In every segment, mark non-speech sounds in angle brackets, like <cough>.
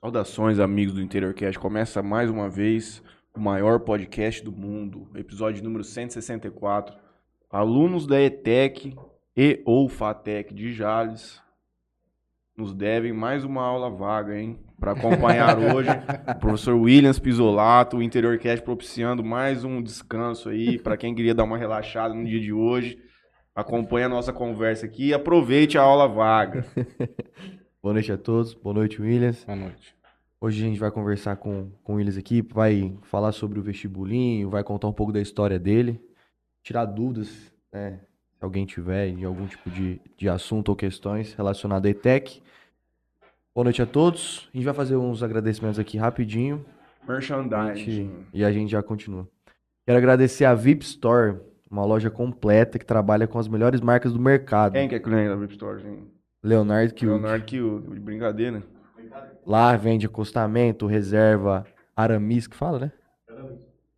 Saudações, amigos do InteriorCast. Começa mais uma vez o maior podcast do mundo, episódio número 164. Alunos da ETEC e ou FATEC de Jales nos devem mais uma aula vaga, hein? Para acompanhar <laughs> hoje o professor Williams Pisolato, o InteriorCast propiciando mais um descanso aí para quem queria dar uma relaxada no dia de hoje. Acompanhe a nossa conversa aqui e aproveite a aula vaga. <laughs> Boa noite a todos, boa noite, Williams. Boa noite. Hoje a gente vai conversar com, com o Williams aqui, vai falar sobre o vestibulinho, vai contar um pouco da história dele, tirar dúvidas, né, se alguém tiver de algum tipo de, de assunto ou questões relacionadas à ETEC. Boa noite a todos. A gente vai fazer uns agradecimentos aqui rapidinho Merchandising. e a gente já continua. Quero agradecer a VIP Store, uma loja completa que trabalha com as melhores marcas do mercado. Quem que é cliente da VIP Store, gente? Leonardo Kiuk. Leonardo Kiuk, de brincadeira. Lá vende acostamento, reserva, aramis, que fala, né?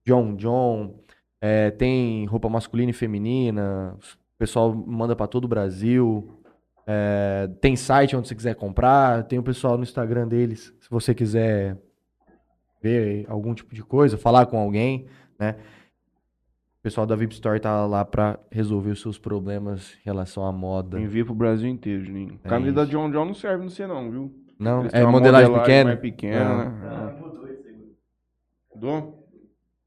John John. é, tem roupa masculina e feminina. O pessoal manda pra todo o Brasil. É, tem site onde você quiser comprar. Tem o pessoal no Instagram deles. Se você quiser ver algum tipo de coisa, falar com alguém, né? O pessoal da VIP Store tá lá pra resolver os seus problemas em relação à moda. Envia pro Brasil inteiro, Juninho. É Camisa da. John John não serve no você não, viu? Não, Eles é modelagem pequena. mais pequena, Ah. né? Mudou?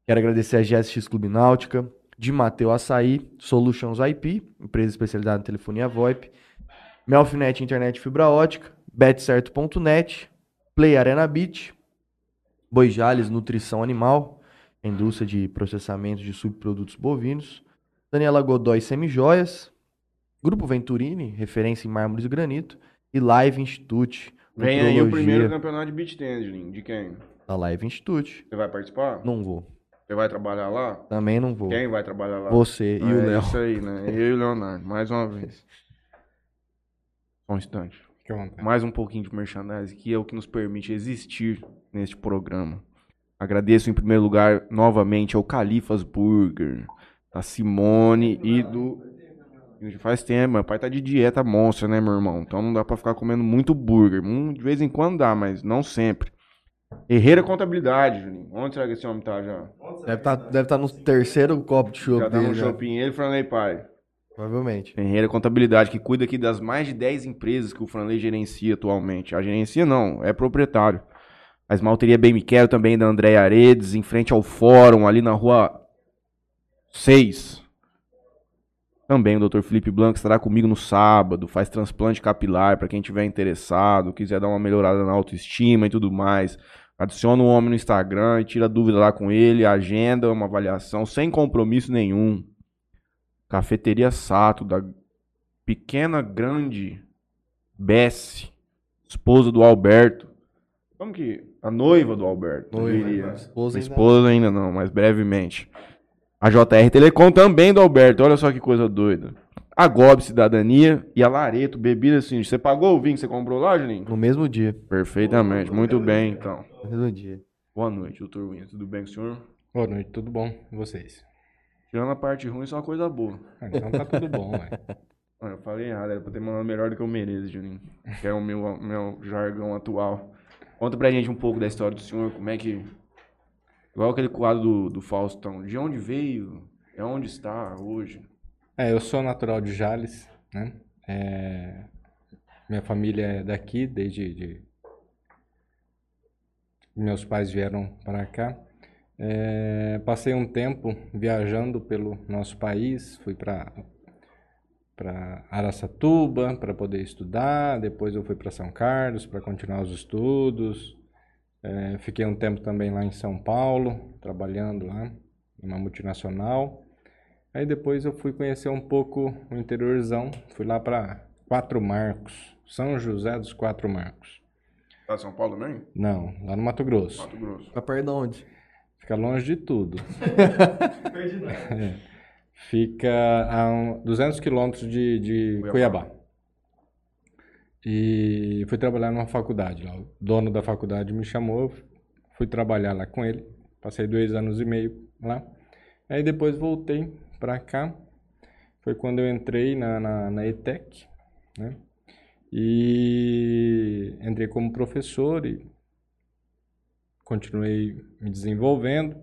Quero agradecer a GSX Clube Náutica, de Mateu Açaí, Solutions IP, empresa especializada em telefonia VoIP, Melfinet Internet Fibra Ótica, betcerto.net, Play Arena Beach, Boijales Nutrição Animal, indústria de processamento de subprodutos bovinos, Daniela Godoy Semijoias, Grupo Venturini, referência em mármores e granito, e Live Institute, Vem aí o primeiro campeonato de beach tennis. De quem? da Live Institute. Você vai participar? Não vou. Você vai trabalhar lá? Também não vou. Quem vai trabalhar lá? Você e Ah, o é Léo. Isso aí, né? Eu e o Leonardo, mais uma vez. <laughs> Só um instante. Mais um pouquinho de merchandising, que é o que nos permite existir neste programa. Agradeço em primeiro lugar novamente ao Califas Burger, da Simone e do. Faz tempo, meu pai tá de dieta monstra, né, meu irmão? Então não dá pra ficar comendo muito burger. Hum, de vez em quando dá, mas não sempre. Herreira Contabilidade, Juninho. Onde será que esse homem tá já? Deve estar deve tá no terceiro copo de chopp Já tá no dele, né? shopping. Ele, Franley Pai. Provavelmente. Ferreira Contabilidade, que cuida aqui das mais de 10 empresas que o Franley gerencia atualmente. A gerencia não, é proprietário. A esmalteria Bem Me Quero também da André Aredes, em frente ao fórum, ali na rua 6. Também o Dr. Felipe Blanco estará comigo no sábado, faz transplante capilar para quem tiver interessado, quiser dar uma melhorada na autoestima e tudo mais. Adiciona o homem no Instagram e tira dúvida lá com ele, agenda uma avaliação sem compromisso nenhum. Cafeteria Sato, da pequena grande Bessie, esposa do Alberto. Como que. A noiva do Alberto. Noiva, diria. né? Esposa A ainda esposa ainda não, mas brevemente. A JR Telecom também do Alberto, olha só que coisa doida. A Gob Cidadania e a Lareto Bebida assim. Você pagou o vinho que você comprou lá, Juninho? No mesmo dia. Perfeitamente, muito bem então. No mesmo dia. Boa noite, doutor Winner. Tudo bem com o senhor? Boa noite, tudo bom? E vocês? Tirando a parte ruim, só uma coisa boa. Ah, então tá tudo bom, ué. <laughs> Eu falei errado, era pra ter mandado melhor do que eu mereço, Juninho. Que é o meu, meu jargão atual. Conta pra gente um pouco da história do senhor, como é que. Igual aquele quadro do, do Faustão. De onde veio? É onde está hoje? É, eu sou natural de Jales, né? É, minha família é daqui, desde de... meus pais vieram para cá. É, passei um tempo viajando pelo nosso país, fui para para Araçatuba para poder estudar, depois eu fui para São Carlos para continuar os estudos. É, fiquei um tempo também lá em São Paulo, trabalhando lá, numa multinacional. Aí depois eu fui conhecer um pouco o interiorzão, fui lá para Quatro Marcos, São José dos Quatro Marcos. Tá São Paulo também? Não, lá no Mato Grosso. Mato Grosso. Fica perto de onde? Fica longe de tudo. <laughs> É. Fica a um, 200 quilômetros de, de Cuiabá. Cuiabá. E fui trabalhar numa faculdade lá. O dono da faculdade me chamou, fui trabalhar lá com ele. Passei dois anos e meio lá. Aí depois voltei para cá. Foi quando eu entrei na, na, na ETEC, né? E entrei como professor e continuei me desenvolvendo.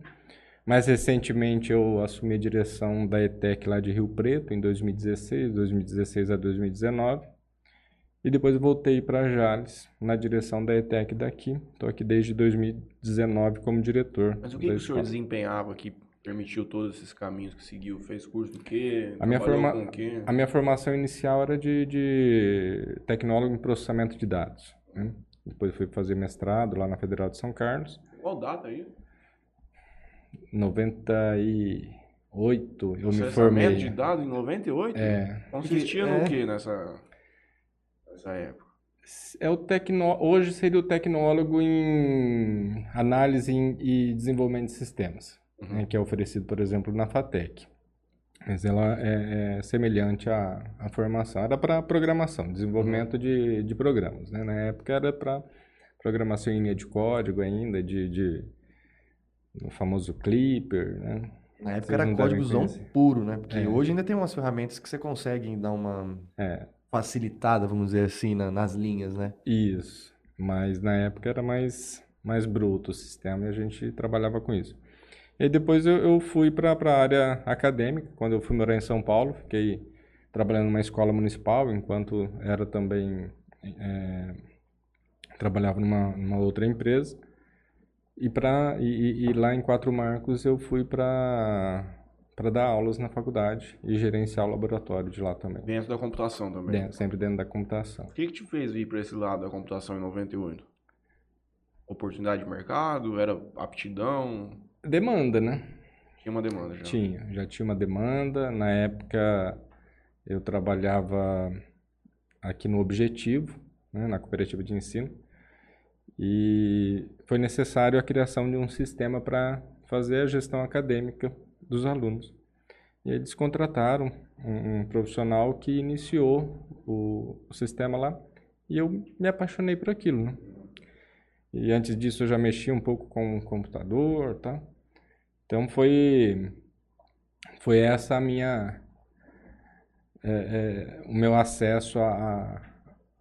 Mais recentemente eu assumi a direção da ETEC lá de Rio Preto em 2016, 2016 a 2019. E depois voltei para Jales, na direção da ETEC daqui. Estou aqui desde 2019 como diretor. Mas o que, que o senhor desempenhava que permitiu todos esses caminhos que seguiu? Fez curso do quê? A minha, forma... a minha formação inicial era de, de tecnólogo em processamento de dados. Né? Depois fui fazer mestrado lá na Federal de São Carlos. Qual data aí? 98, eu me formei. de dados em 98? É. Consistia é. no que nessa, nessa época? É o tecno... Hoje seria o tecnólogo em análise e desenvolvimento de sistemas, uhum. né, que é oferecido, por exemplo, na FATEC. Mas ela é, é semelhante à, à, formação. Era para programação, desenvolvimento uhum. de, de programas. Né? Na época era para programação em linha de código ainda, de, de o famoso Clipper, né? Na época era códigozão puro, né? Porque é. hoje ainda tem umas ferramentas que você consegue dar uma é. facilitada, vamos dizer assim, na, nas linhas, né? Isso. Mas na época era mais, mais bruto o sistema e a gente trabalhava com isso. E depois eu, eu fui para a área acadêmica, quando eu fui morar em São Paulo, fiquei trabalhando numa escola municipal, enquanto era também... É, trabalhava numa, numa outra empresa. E, pra, e, e lá em Quatro Marcos eu fui para para dar aulas na faculdade e gerenciar o laboratório de lá também. Dentro da computação também? Dentro, sempre dentro da computação. O que, que te fez vir para esse lado da computação em 98? Oportunidade de mercado? Era aptidão? Demanda, né? Tinha uma demanda já? Tinha, já tinha uma demanda. Na época eu trabalhava aqui no Objetivo, né, na cooperativa de ensino. E foi necessário a criação de um sistema para fazer a gestão acadêmica dos alunos. E eles contrataram um, um profissional que iniciou o, o, sistema lá e eu me apaixonei por aquilo. Né? E antes disso eu já mexia um pouco com o computador, tá? Então foi foi essa a minha é, é, o meu acesso a,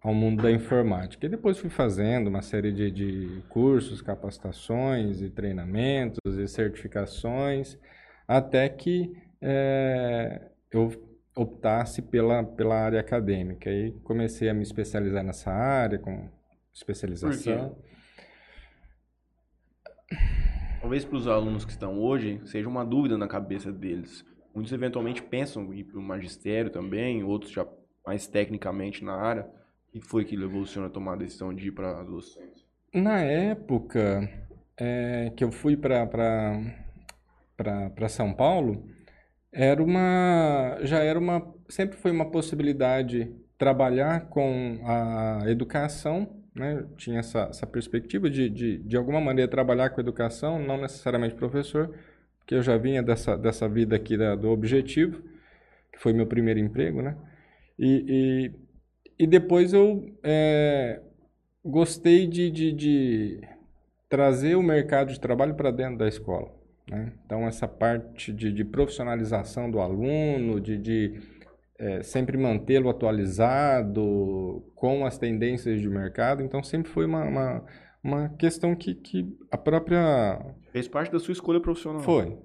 ao mundo da informática. E depois fui fazendo uma série de, de cursos, capacitações e treinamentos e certificações, até que é, eu optasse pela, pela área acadêmica. E comecei a me especializar nessa área, com especialização. Talvez para os alunos que estão hoje, seja uma dúvida na cabeça deles. Muitos eventualmente pensam em ir para o magistério também, outros já mais tecnicamente na área. Que foi que levou o senhor a tomar a decisão de ir para a docência? Na época é, que eu fui para São Paulo, era uma, já era uma, sempre foi uma possibilidade trabalhar com a educação, né? tinha essa, essa perspectiva de, de, de alguma maneira, trabalhar com a educação, não necessariamente professor, porque eu já vinha dessa, dessa vida aqui da, do Objetivo, que foi meu primeiro emprego, né? E, e depois eu é, gostei de, de, de, trazer o mercado de trabalho para dentro da escola. Né? Então, essa parte de, de, profissionalização do aluno, de, de é, sempre mantê-lo atualizado com as tendências de mercado. Então, sempre foi uma, uma, uma questão que, que a própria. Fez parte da sua escolha profissional? Foi,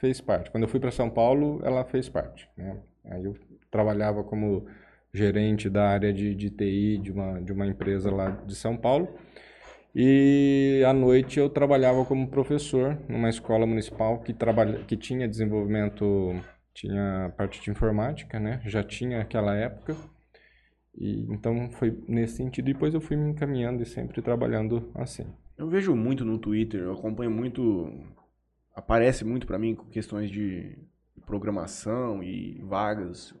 fez parte. Quando eu fui para São Paulo, ela fez parte. Né? Aí eu trabalhava como gerente da área de, de TI de uma, de uma empresa lá de São Paulo. E à noite eu trabalhava como professor numa escola municipal que, trabalha, que tinha desenvolvimento, tinha parte de informática, né? Já tinha aquela época. E então foi nesse sentido. E depois eu fui me encaminhando e sempre trabalhando assim. Eu vejo muito no Twitter, eu acompanho muito, aparece muito para mim questões de programação e vagas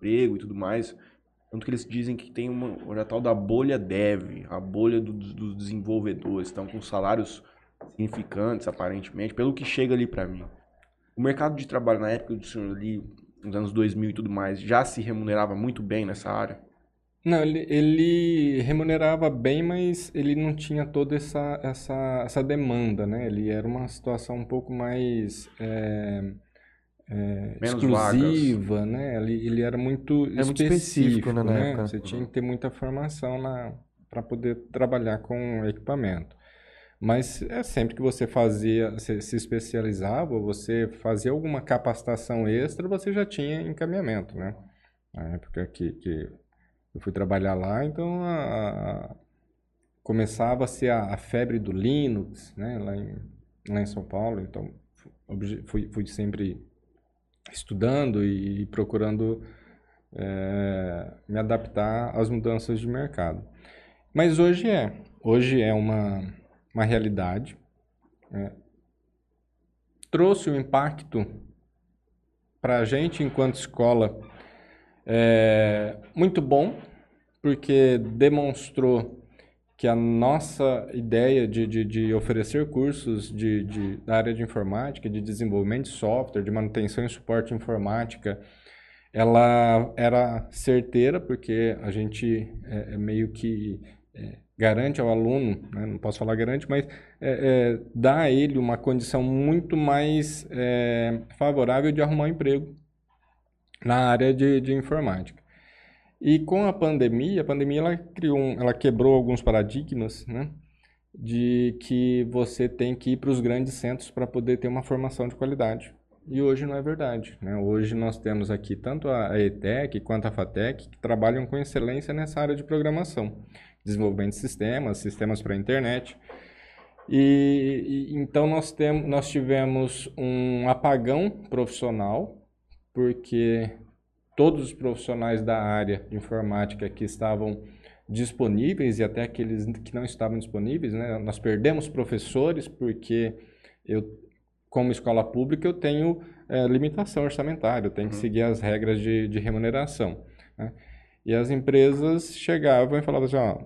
emprego e tudo mais. Tanto que eles dizem que tem uma, uma tal da bolha dev, a bolha do, dos desenvolvedores, estão com salários significantes, aparentemente, pelo que chega ali para mim. O mercado de trabalho na época do senhor ali, nos anos 2000 e tudo mais, já se remunerava muito bem nessa área? Não, ele, ele remunerava bem, mas ele não tinha toda essa, essa, essa demanda, né? Ele era uma situação um pouco mais... É é, exclusiva, vagas. né? Ele, ele era muito é específico, muito específico né, né? Você tinha que ter muita formação para poder trabalhar com equipamento. Mas é sempre que você fazia, se, se especializava, você fazia alguma capacitação extra, você já tinha encaminhamento, né? Na época que, que eu fui trabalhar lá, então a, a, começava a ser a, a, febre do Linux, né? Lá em, lá em São Paulo, então fui, fui sempre estudando e, procurando é, me adaptar às mudanças de mercado. Mas hoje é, hoje é uma uma realidade, é, trouxe um impacto para a gente enquanto escola é, muito bom, porque demonstrou que a nossa ideia de, de, de oferecer cursos de, de, da área de informática, de desenvolvimento de software, de manutenção e suporte informática, ela era certeira, porque a gente é, é meio que é, garante ao aluno, né, não posso falar garante, mas é, é, dá a ele uma condição muito mais é, favorável de arrumar um emprego na área de, de, informática. E com a pandemia, a pandemia ela criou, um, ela quebrou alguns paradigmas, né, de que você tem que ir para os grandes centros para poder ter uma formação de qualidade. E hoje não é verdade. Né? Hoje nós temos aqui tanto a ETEC quanto a FATEC que trabalham com excelência nessa área de programação desenvolvimento de sistemas, sistemas para a internet. E, e, então nós, tem, nós tivemos um apagão profissional, porque todos os profissionais da área de informática que estavam disponíveis e até aqueles que não estavam disponíveis, né? nós perdemos professores porque eu, como escola pública, eu tenho é, limitação orçamentária, eu tenho que uhum. seguir as regras de, de remuneração. Né? E as empresas chegavam e falavam assim, ó,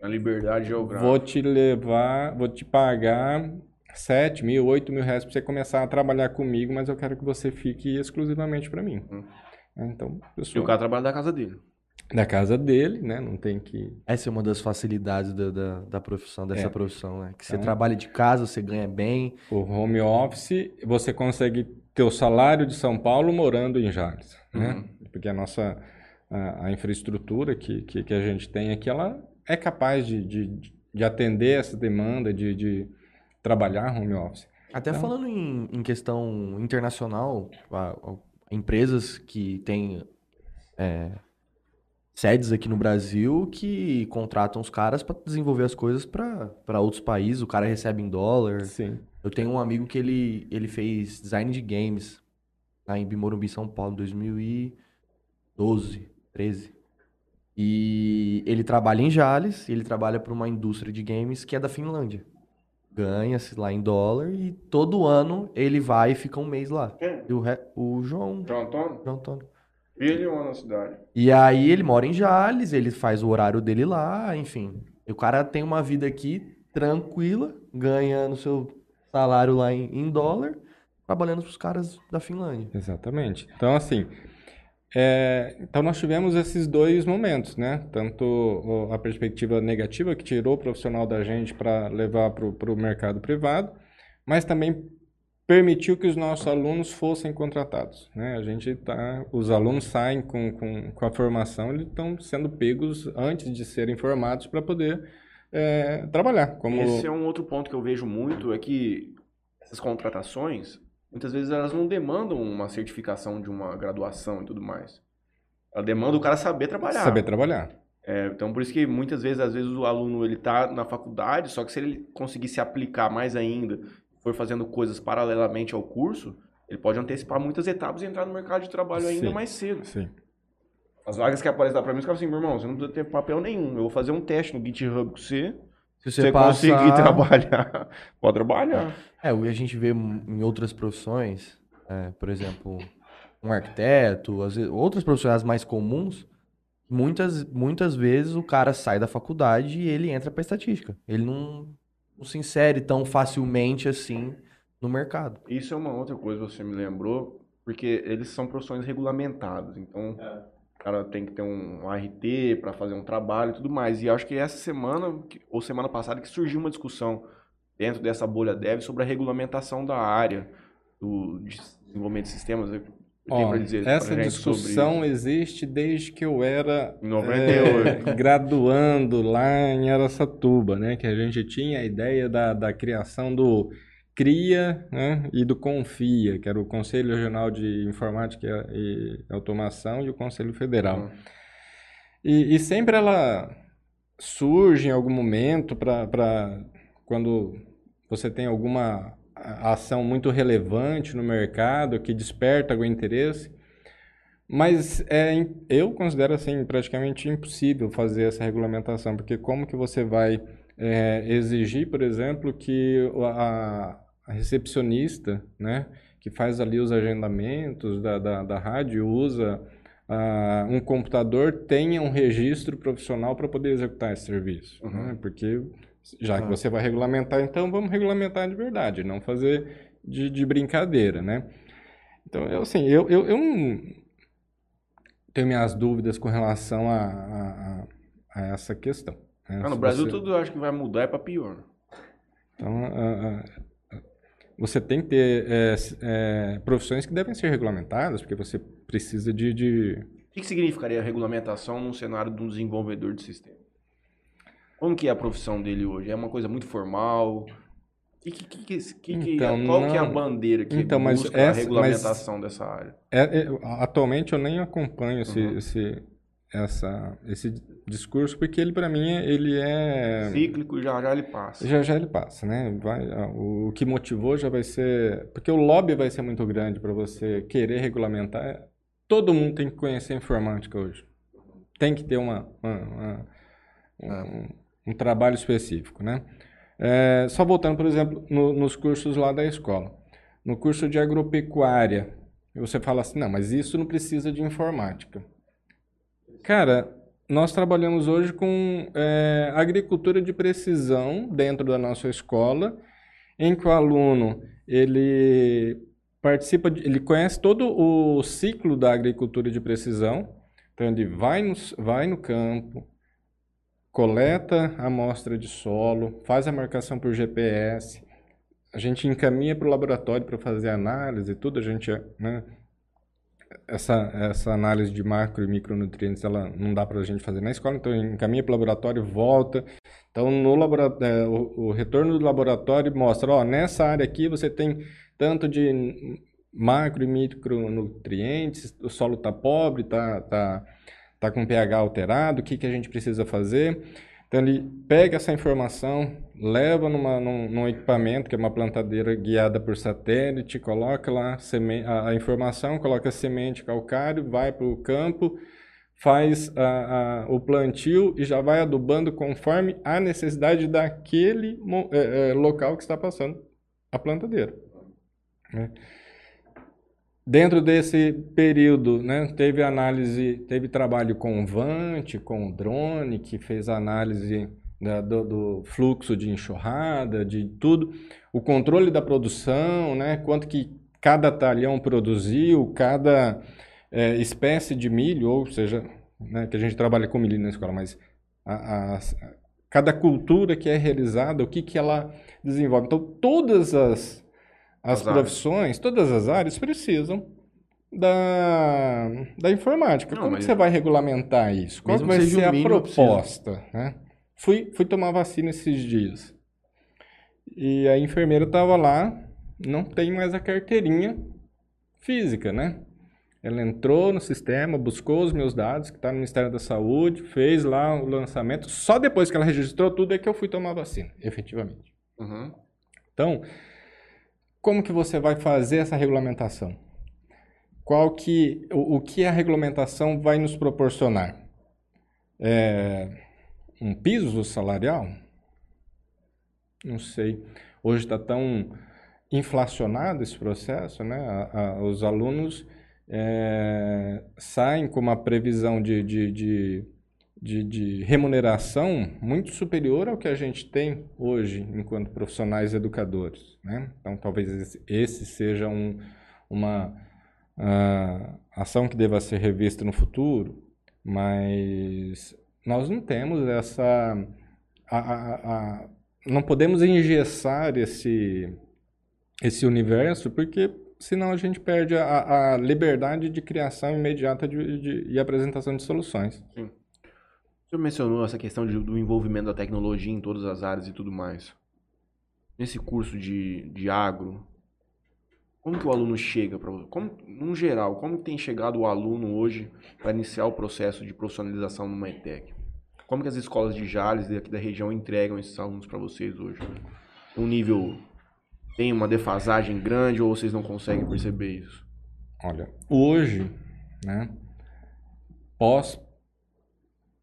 a liberdade geográfica. Vou te levar, vou te pagar 7 mil, 8 mil reais para você começar a trabalhar comigo, mas eu quero que você fique exclusivamente para mim. Hum. Então, pessoal, e o cara trabalha da casa dele. Da casa dele, né? Não tem que. Essa é uma das facilidades da, da, da profissão, dessa é. profissão, né? Que você então, trabalha de casa, você ganha bem. O home office, você consegue ter o salário de São Paulo morando em Jales, né? uhum. né? Porque a nossa a, a infraestrutura que, que, que, a gente tem aqui, ela é capaz de, de, de atender essa demanda, de, de trabalhar home office. Até então, falando em, em, questão internacional, a, a, empresas que têm é, sedes aqui no Brasil que contratam os caras para desenvolver as coisas para outros países, o cara recebe em dólar. Sim. Eu tenho um amigo que ele, ele fez design de games lá em Bimorumbi, São Paulo, em 2012. 13. E ele trabalha em Jales, ele trabalha para uma indústria de games que é da Finlândia. Ganha-se lá em dólar e todo ano ele vai e fica um mês lá. Quem? E o, re... o João. João Antônio? João Antônio. Ele ou na cidade? E aí ele mora em Jales, ele faz o horário dele lá, enfim. E o cara tem uma vida aqui tranquila, ganhando seu salário lá em, em dólar, trabalhando para os caras da Finlândia. Exatamente. Então, assim, é, então nós tivemos esses dois momentos, né? Tanto a perspectiva negativa que tirou o profissional da gente para levar para o mercado privado, mas também permitiu que os nossos alunos fossem contratados, né? A gente tá, os alunos saem com, com, com a formação, eles estão sendo pegos antes de serem formados para poder é, trabalhar. Como... Esse é um outro ponto que eu vejo muito, é que essas contratações muitas vezes elas não demandam uma certificação de uma graduação e tudo mais. Ela demanda o cara saber trabalhar. Saber trabalhar. É, então, por isso que muitas vezes, às vezes, o aluno ele tá na faculdade, só que se ele conseguir se aplicar mais ainda, for fazendo coisas paralelamente ao curso, ele pode antecipar muitas etapas e entrar no mercado de trabalho ainda sim, mais cedo. Sim. As vagas que aparecem lá pra mim, os caras assim, meu irmão, você não precisa ter papel nenhum. Eu vou fazer um teste no GitHub com você, se você, você passar... conseguir trabalhar, <laughs> pode trabalhar. É, o que a gente vê em outras profissões, é, por exemplo, um arquiteto, as, outras profissões mais comuns, muitas, muitas vezes o cara sai da faculdade e ele entra para estatística. Ele não, não se insere tão facilmente assim no mercado. Isso é uma outra coisa que você me lembrou, porque eles são profissões regulamentadas. Então, é cara tem que ter um ART para fazer um trabalho e tudo mais. E acho que essa semana, ou semana passada, que surgiu uma discussão dentro dessa bolha dev sobre a regulamentação da área do desenvolvimento de sistemas. Tem Ó, dizer essa discussão existe desde que eu era Em 98. é, graduando lá em Araçatuba, né? Que a gente tinha a ideia da, da criação do CRIA né? e do CONFIA, que era o Conselho Regional de Informática e Automação e o Conselho Federal. Uhum. E, e sempre ela surge em algum momento para quando você tem alguma ação muito relevante no mercado que desperta algum interesse. Mas é, eu considero assim praticamente impossível fazer essa regulamentação, porque como que você vai é, exigir, por exemplo, que a, a recepcionista, né, que faz ali os agendamentos da, da, da rádio, usa ah, um computador, tenha um registro profissional para poder executar esse serviço, Uhum. né? Porque já que Ah. você vai regulamentar, então vamos regulamentar de verdade, não fazer de, de brincadeira, né? Então, eu, assim, eu, eu, eu tenho minhas dúvidas com relação a, a, a- essa questão. né? Ah, no Brasil você- tudo eu acho que vai mudar é pra pior. Então, a- a- a- você tem que ter é, é, profissões que devem ser regulamentadas, porque você precisa de, de O que, significaria a regulamentação num cenário de um desenvolvedor de sistema? Como que é a profissão dele hoje? É uma coisa muito formal? Que, que, que, Então, qual que é a não- bandeira que Então, mas busca essa- a regulamentação dessa área? É, é, atualmente eu nem acompanho esse, Uhum. esse, essa, esse discurso, porque ele, para mim, ele é... Cíclico, já já ele passa. Já já ele passa, né? Vai, o, o que motivou já vai ser... Porque o lobby vai ser muito grande para você querer regulamentar. Todo mundo tem que conhecer informática hoje. Tem que ter uma, uma- uma- um, um trabalho específico, né? É, só voltando, por exemplo, no- nos cursos lá da escola. No curso de agropecuária, você fala assim, não, mas isso não precisa de informática. Cara, nós trabalhamos hoje com é, agricultura de precisão dentro da nossa escola, em que o aluno ele participa, de- ele conhece todo o ciclo da agricultura de precisão. Então ele vai no, vai no campo, coleta a amostra de solo, faz a marcação por GPS, a gente encaminha para o laboratório para fazer análise e tudo, a gente, né, essa, essa análise de macro e micronutrientes, ela não dá para a gente fazer na escola, então encaminha para o laboratório, volta. Então, no laboratório, o, o retorno do laboratório mostra, ó, nessa área aqui você tem tanto de macro e micronutrientes, o solo está pobre, está tá, tá com pH alterado, o que, que a gente precisa fazer? Então, ele pega essa informação, leva numa, num, num equipamento, que é uma plantadeira guiada por satélite, coloca lá a, a informação, coloca semente calcário, vai para o campo, faz a- a- o plantio e já vai adubando conforme a necessidade daquele eh, eh, local que está passando a plantadeira. né? Dentro desse período, né, teve análise, teve trabalho com o Vante, com o drone, que fez análise da- do, do fluxo de enxurrada, de tudo, o controle da produção, né, quanto que cada talhão produziu, cada eh, espécie de milho, ou seja, né, que a gente trabalha com milho na escola, mas a- a- cada cultura que é realizada, o que, que ela desenvolve. Então, todas as, as, As áreas. profissões, todas as áreas precisam da, da informática. Não, Como você vai regulamentar isso? Qual vai ser a proposta? Né? Fui, fui tomar vacina esses dias. E a enfermeira estava lá, não tem mais a carteirinha física, né? Ela entrou no sistema, buscou os meus dados, que está no Ministério da Saúde, fez lá o lançamento. Só depois que ela registrou tudo é que eu fui tomar vacina, efetivamente. Uhum. Então, como que você vai fazer essa regulamentação? Qual que, o, o que a regulamentação vai nos proporcionar? É, um piso salarial? Não sei. Hoje está tão inflacionado esse processo, né? A- a- os alunos é, saem com uma previsão de, de, de, de, de remuneração muito superior ao que a gente tem hoje enquanto profissionais educadores, né? Então, talvez esse, seja um, uma ah, ação que deva ser revista no futuro, mas nós não temos essa... a- a- a- não podemos engessar esse, esse universo porque senão a gente perde a, a liberdade de criação imediata de, de, e apresentação de soluções. Sim. O senhor mencionou essa questão de, do envolvimento da tecnologia em todas as áreas e tudo mais. Nesse curso de, de agro, como que o aluno chega para como no geral, como tem chegado o aluno hoje para iniciar o processo de profissionalização no ETEC? Como que as escolas de Jales daqui da região entregam esses alunos para vocês hoje? Um nível tem uma defasagem grande ou vocês não conseguem perceber isso? Olha, hoje, né, pós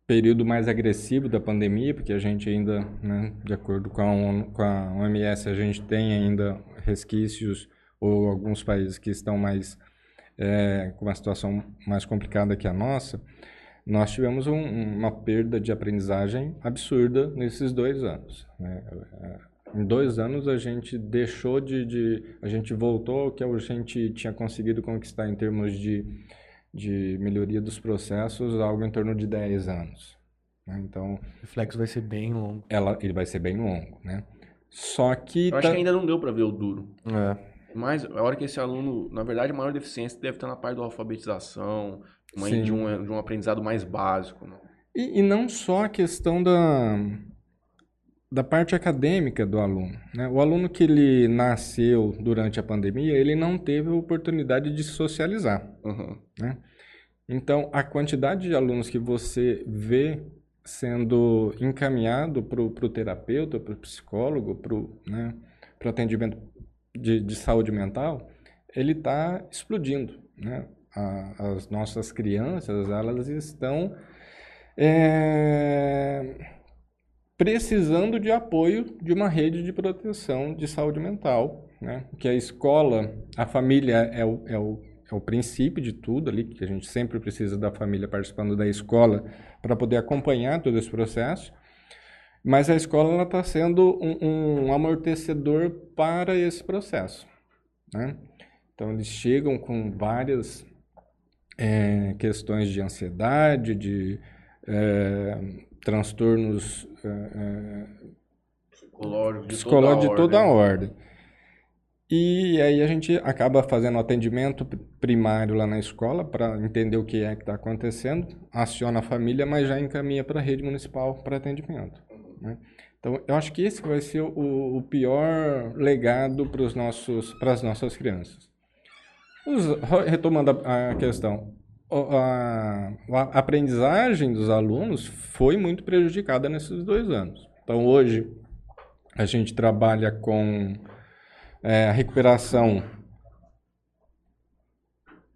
período mais agressivo da pandemia, porque a gente ainda, né, de acordo com a, com a OMS, a gente tem ainda resquícios ou alguns países que estão mais é, com uma situação mais complicada que a nossa, nós tivemos um, uma perda de aprendizagem absurda nesses dois anos. Né? Em dois anos a gente deixou de, de, a gente voltou ao que a gente tinha conseguido conquistar em termos de, de melhoria dos processos, algo em torno de 10 anos. Né? Então, o flex vai ser bem longo. Ela, ele vai ser bem longo, né? Só que eu acho tá... que ainda não deu para ver o duro. É. Mas a hora que esse aluno, na verdade, a maior deficiência deve estar na parte da alfabetização, de, um, de um aprendizado mais básico. Né? E, e, não só a questão da, da parte acadêmica do aluno. Né? O aluno que ele nasceu durante a pandemia, ele não teve a oportunidade de socializar. Uhum. Né? Então, a quantidade de alunos que você vê sendo encaminhado para o terapeuta, para o psicólogo, para o né, atendimento de, de saúde mental, ele está explodindo. Né? A, as nossas crianças, elas estão é, precisando de apoio de uma rede de proteção de saúde mental, né? que a escola, a família é o, é o, é o princípio de tudo ali, que a gente sempre precisa da família participando da escola para poder acompanhar todo esse processo, mas a escola está sendo um, um, amortecedor para esse processo. Né? Então, eles chegam com várias é, questões de ansiedade, de é, transtornos é psicológicos de, psicológico toda, de toda a ordem. E aí a gente acaba fazendo atendimento primário lá na escola para entender o que é que está acontecendo, aciona a família, mas já encaminha para a rede municipal para atendimento. Né? Então, eu acho que esse vai ser o, o pior legado para as nossas crianças. Os, retomando a, a questão, a, a, aprendizagem dos alunos foi muito prejudicada nesses dois anos. Então, hoje, a gente trabalha com é, a recuperação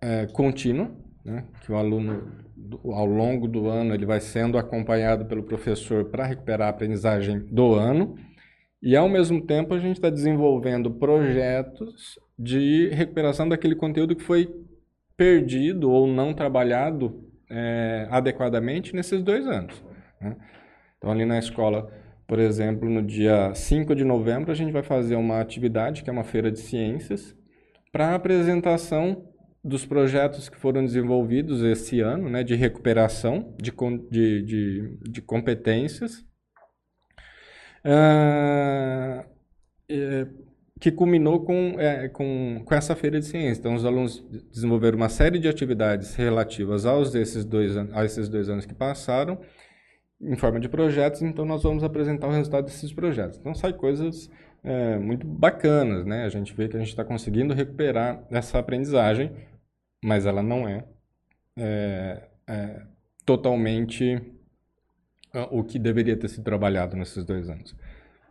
é, contínua, né? que o aluno ao longo do ano ele vai sendo acompanhado pelo professor para recuperar a aprendizagem do ano e ao mesmo tempo a gente está desenvolvendo projetos de recuperação daquele conteúdo que foi perdido ou não trabalhado é, adequadamente nesses dois anos. Né? Então ali na escola, por exemplo, no dia 5 de novembro a gente vai fazer uma atividade que é uma feira de ciências para apresentação dos projetos que foram desenvolvidos esse ano, né, de recuperação de, de, de, de competências, uh, que culminou com, é, com, com essa feira de ciência. Então, os alunos desenvolveram uma série de atividades relativas aos esses dois, a esses dois anos que passaram, em forma de projetos, então nós vamos apresentar o resultado desses projetos. Então, sai coisas é, muito bacanas, né? A gente vê que a gente está conseguindo recuperar essa aprendizagem mas ela não é, é, é totalmente ah, o que deveria ter sido trabalhado nesses dois anos.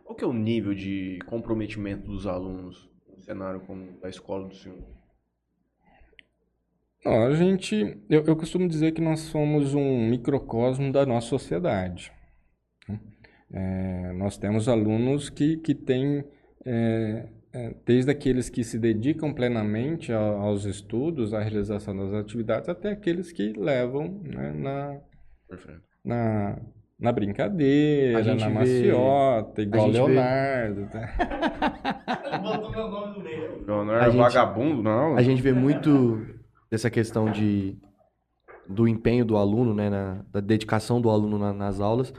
Qual que é o nível de comprometimento dos alunos no cenário como da escola do senhor? Não, a gente, eu, eu costumo dizer que nós somos um microcosmo da nossa sociedade. Né? É, nós temos alunos que, que têm é, é, desde aqueles que se dedicam plenamente aos estudos, à realização das atividades, até aqueles que levam né, na, na, na brincadeira, na maciota, igual Leonardo. Vê... Tá? Botou meu nome no meio. Leonardo gente, vagabundo, não. A gente vê muito dessa questão de do empenho do aluno, né, na, da dedicação do aluno na, nas aulas,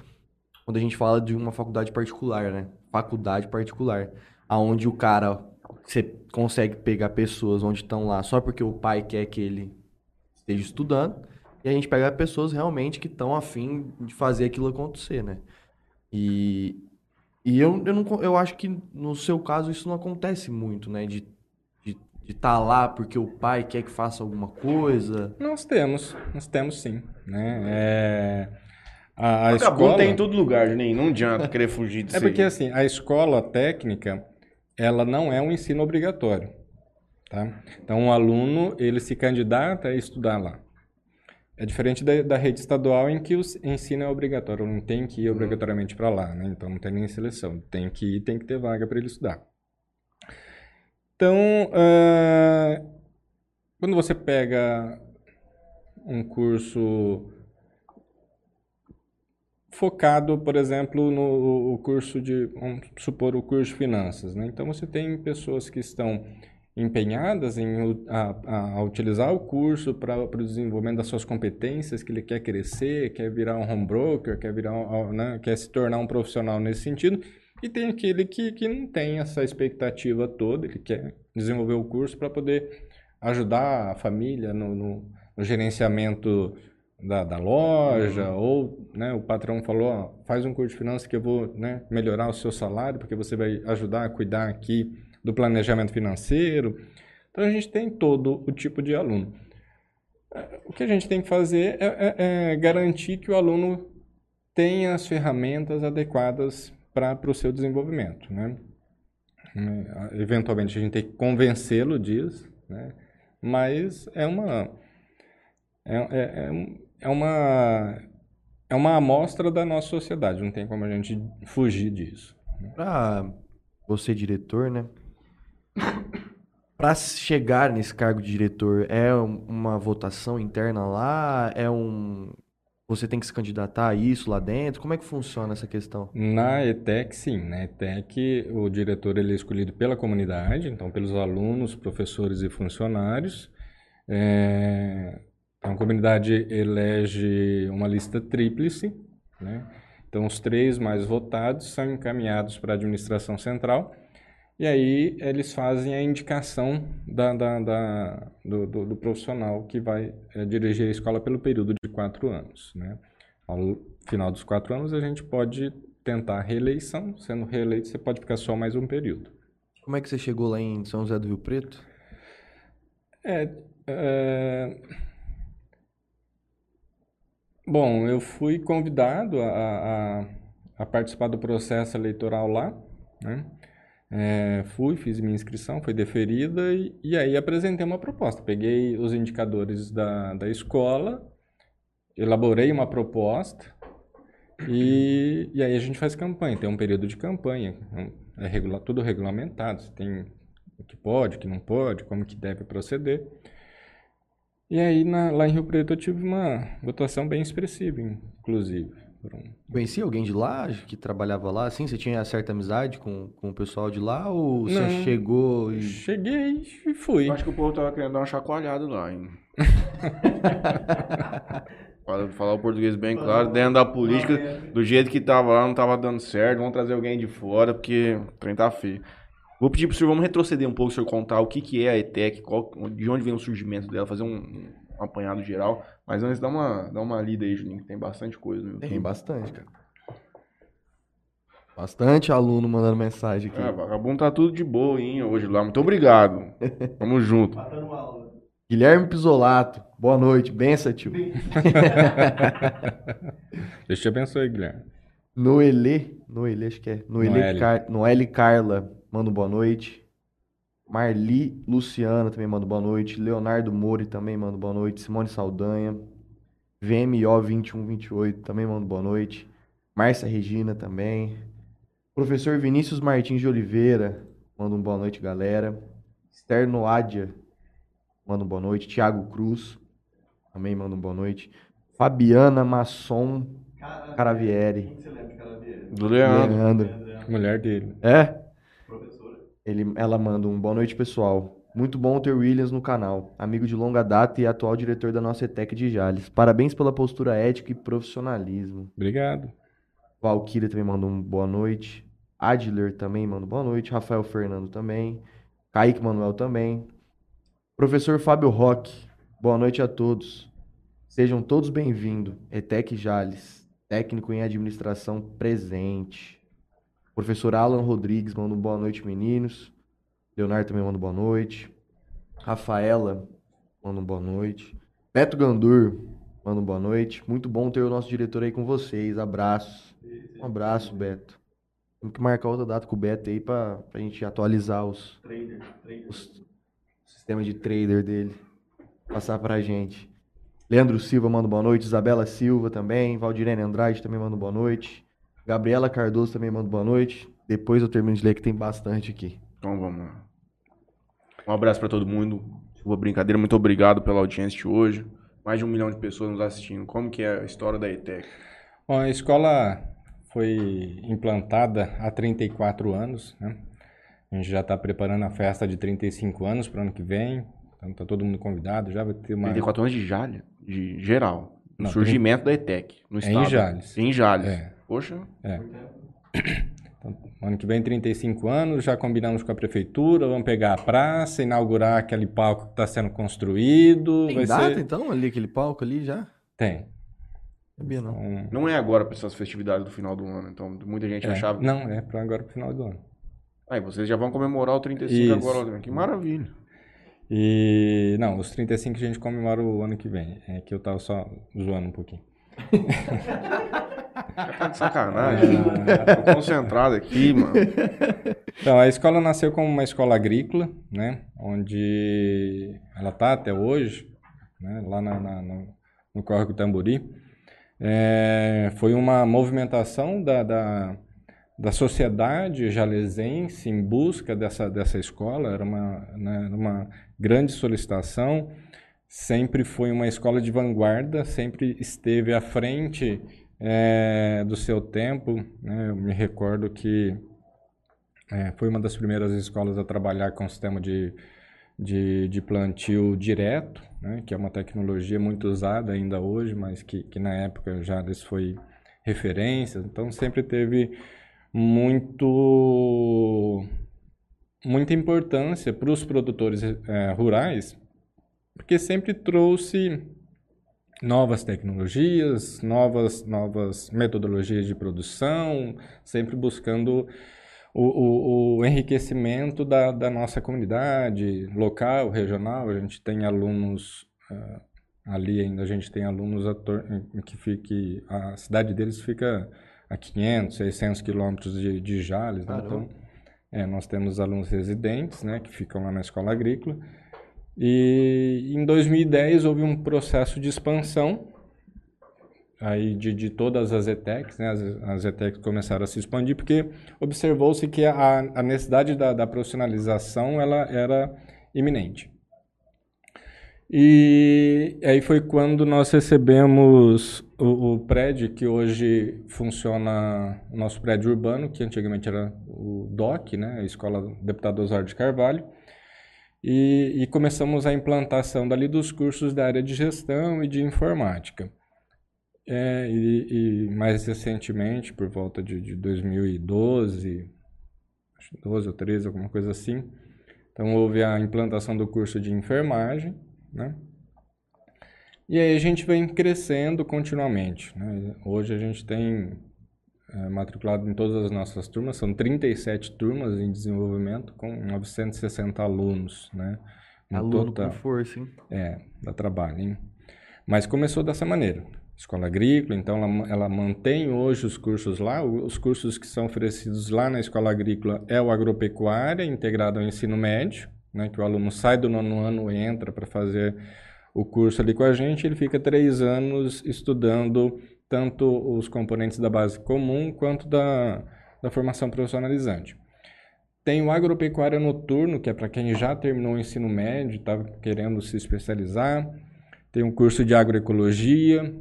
quando a gente fala de uma faculdade particular, né? Faculdade particular aonde o cara você consegue pegar pessoas onde estão lá só porque o pai quer que ele esteja estudando. E a gente pega pessoas realmente que estão afim de fazer aquilo acontecer, né? E, e eu, eu, não, eu acho que no seu caso isso não acontece muito, né? De de estar tá lá porque o pai quer que faça alguma coisa? Nós temos, nós temos sim, né? É, a, a escola tem em todo lugar, nem não adianta <laughs> querer fugir disso. É porque aí. assim, a escola técnica, ela não é um ensino obrigatório, tá? Então, o um aluno, ele se candidata a estudar lá. É diferente da, da, rede estadual em que o ensino é obrigatório, não tem que ir obrigatoriamente para lá, né? Então não tem nem seleção, tem que ir, tem que ter vaga para ele estudar. Então, uh, quando você pega um curso focado, por exemplo, no curso de, vamos supor, o curso de finanças, né? Então, você tem pessoas que estão empenhadas em a, a utilizar o curso para o desenvolvimento das suas competências, que ele quer crescer, quer virar um home broker, quer virar, né, quer se tornar um profissional nesse sentido, e tem aquele que, que não tem essa expectativa toda, ele quer desenvolver o curso para poder ajudar a família no, no, no gerenciamento da, da loja, uhum. ou né, o patrão falou, ó, faz um curso de finanças que eu vou né, melhorar o seu salário, porque você vai ajudar a cuidar aqui do planejamento financeiro. Então a gente tem todo o tipo de aluno. O que a gente tem que fazer é, é, é garantir que o aluno tenha as ferramentas adequadas para o seu desenvolvimento, né? Eventualmente a gente tem que convencê-lo disso, né? Mas é uma é, é, é, é uma é uma amostra da nossa sociedade, não tem como a gente fugir disso. Né? Para você diretor, né? Para chegar nesse cargo de diretor, é uma votação interna lá? É um você tem que se candidatar a isso lá dentro? Como é que funciona essa questão? Na ETEC, sim. Na ETEC, o diretor ele é escolhido pela comunidade, então pelos alunos, professores e funcionários. É... Então, a comunidade elege uma lista tríplice, né? Então, os três mais votados são encaminhados para a administração central e aí eles fazem a indicação da, da, da do, do, do, profissional que vai é, dirigir a escola pelo período de quatro anos. Né? Ao final dos quatro anos, a gente pode tentar a reeleição. Sendo reeleito, você pode ficar só mais um período. Como é que você chegou lá em São José do Rio Preto? É, é... Bom, eu fui convidado a, a, a participar do processo eleitoral lá, né? É, fui, fiz minha inscrição, foi deferida e, e, aí apresentei uma proposta. Peguei os indicadores da, da escola, elaborei uma proposta e, e aí a gente faz campanha. Tem um período de campanha, é regula, tudo regulamentado. Você tem o que pode, o que não pode, como que deve proceder. E aí na, lá em Rio Preto eu tive uma votação bem expressiva, inclusive. Conhecia alguém de lá que trabalhava lá, assim? Você tinha certa amizade com, com o pessoal de lá ou você Não, chegou e. Cheguei e fui. Acho que o povo tava querendo dar uma chacoalhada lá, hein? <laughs> falar o português bem claro, dentro da política, do jeito que tava lá, não tava dando certo, vamos trazer alguém de fora, porque o trem tá feio. Vou pedir pro senhor, vamos retroceder um pouco, o senhor contar o que, que é a ETEC, qual, de onde vem o surgimento dela, fazer um, um apanhado geral. Mas antes, dá uma, dá uma lida aí, Juninho, que tem bastante coisa no YouTube. Tem bastante, cara. Bastante aluno mandando mensagem aqui. É, vagabundo tá tudo de boa, hein, hoje lá. Muito obrigado. <laughs> Tamo junto. Guilherme Pisolato, boa noite. Benção, tio. Deus te abençoe, Guilherme. Noelê, Noelê, acho que é. Noelê, Car... Noelle Carla, manda boa noite. Marli Luciana também manda boa noite. Leonardo Mori também manda boa noite. Simone Saldanha. VMO 2128 também manda boa noite. Márcia Regina também. Professor Vinícius Martins de Oliveira manda um boa noite, galera. Esther Noádia manda um boa noite. Tiago Cruz também manda um boa noite. Fabiana Masson Caravieri. Quem você lembra de Caravieri? Do Leandro. Leandro. Mulher dele. É? Ele, ela manda um boa noite, pessoal. Muito bom ter Williams no canal. Amigo de longa data e atual diretor da nossa ETEC de Jales. Parabéns pela postura ética e profissionalismo. Obrigado. Valkyria também manda um boa noite. Adler também manda boa noite. Rafael Fernando também. Kaique Manuel também. Professor Fábio Roque, boa noite a todos. Sejam todos bem-vindos. ETEC Jales, técnico em administração presente. Professor Alan Rodrigues manda um boa noite, meninos. Leonardo também manda um boa noite. Rafaela manda um boa noite. Beto Gandur manda um boa noite. Muito bom ter o nosso diretor aí com vocês. Abraços. Um abraço, Beto. Temos que marcar outra data com o Beto aí pra, pra gente atualizar os, os sistemas de trader dele. Passar pra gente. Leandro Silva manda boa noite. Isabela Silva também. Valdirene Andrade também manda boa noite. Gabriela Cardoso também manda boa noite. Depois eu termino de ler que tem bastante aqui. Então vamos lá. Um abraço pra todo mundo. Boa brincadeira, muito obrigado pela audiência de hoje. Mais de um milhão de pessoas nos assistindo. Como que é a história da ETEC? Bom, a escola foi implantada há 34 anos, né? A gente já está preparando a festa de 35 anos para o ano que vem. Então tá todo mundo convidado, já vai ter uma... 34 anos de Jales, de geral. O Não, surgimento da ETEC no É estado. em Jales. Em Jales. É. Poxa, É. <coughs> Então, ano que vem, 35 anos, já combinamos com a prefeitura, vamos pegar a praça, inaugurar aquele palco que está sendo construído. Tem vai data ser... então ali, aquele palco ali já? Tem. Sabia não. Então, não é agora para essas festividades do final do ano. Então muita gente é, achava. Não, é para agora, pro final do ano. Aí vocês já vão comemorar o 35 Isso. agora. Que maravilha. E, não, os 35 a gente comemora o ano que vem. É que eu tava só zoando um pouquinho. <laughs> Tá de sacanagem. Tô concentrado aqui, mano. Então, a escola nasceu como uma escola agrícola, né? Onde ela está até hoje, né? lá na, na- no, no Córrego Tamburi. É, foi uma movimentação da, da, da sociedade jalesense em busca dessa, dessa escola. Era uma, né, uma grande solicitação. Sempre foi uma escola de vanguarda, sempre esteve à frente é, do seu tempo. né? Eu me recordo que é, foi uma das primeiras escolas a trabalhar com o sistema de, de, de plantio direto, né, que é uma tecnologia muito usada ainda hoje, mas que, que na época já lhes foi referência. Então sempre teve muito muita importância para os produtores eh, rurais, porque sempre trouxe novas tecnologias, novas, novas metodologias de produção, sempre buscando o, o, o enriquecimento da, da nossa comunidade local, regional. A gente tem alunos ah, ali ainda, a gente tem alunos que fique, a cidade deles fica a 500, 600 quilômetros de, de Jales, né? Então é, nós temos alunos residentes, né, que ficam lá na escola agrícola. E em 2010 houve um processo de expansão aí de, de todas as ETECs, né? As, as ETECs começaram a se expandir porque observou-se que a, a necessidade da, da profissionalização ela era iminente. E aí foi quando nós recebemos o, o prédio que hoje funciona, o nosso prédio urbano, que antigamente era o DOC, né, a Escola Deputado Osório de Carvalho, e, e começamos a implantação dali dos cursos da área de gestão e de informática. É, e, e mais recentemente, por volta de, de 2012, acho que 12 ou 13, alguma coisa assim, então houve a implantação do curso de enfermagem, né? E aí a gente vem crescendo continuamente, né? Hoje a gente tem é, matriculado em todas as nossas turmas, são 37 turmas em desenvolvimento com 960 alunos, né? No Aluno total. com força, hein? É, dá trabalho, hein? Mas começou dessa maneira. Escola agrícola, então ela, ela mantém hoje os cursos lá. Os cursos que são oferecidos lá na escola agrícola é o agropecuária, integrado ao ensino médio, né? Que o aluno sai do nono ano entra para fazer o curso ali com a gente. Ele fica três anos estudando tanto os componentes da base comum quanto da, da formação profissionalizante. Tem o agropecuária noturno, que é para quem já terminou o ensino médio, está querendo se especializar. Tem um curso de agroecologia,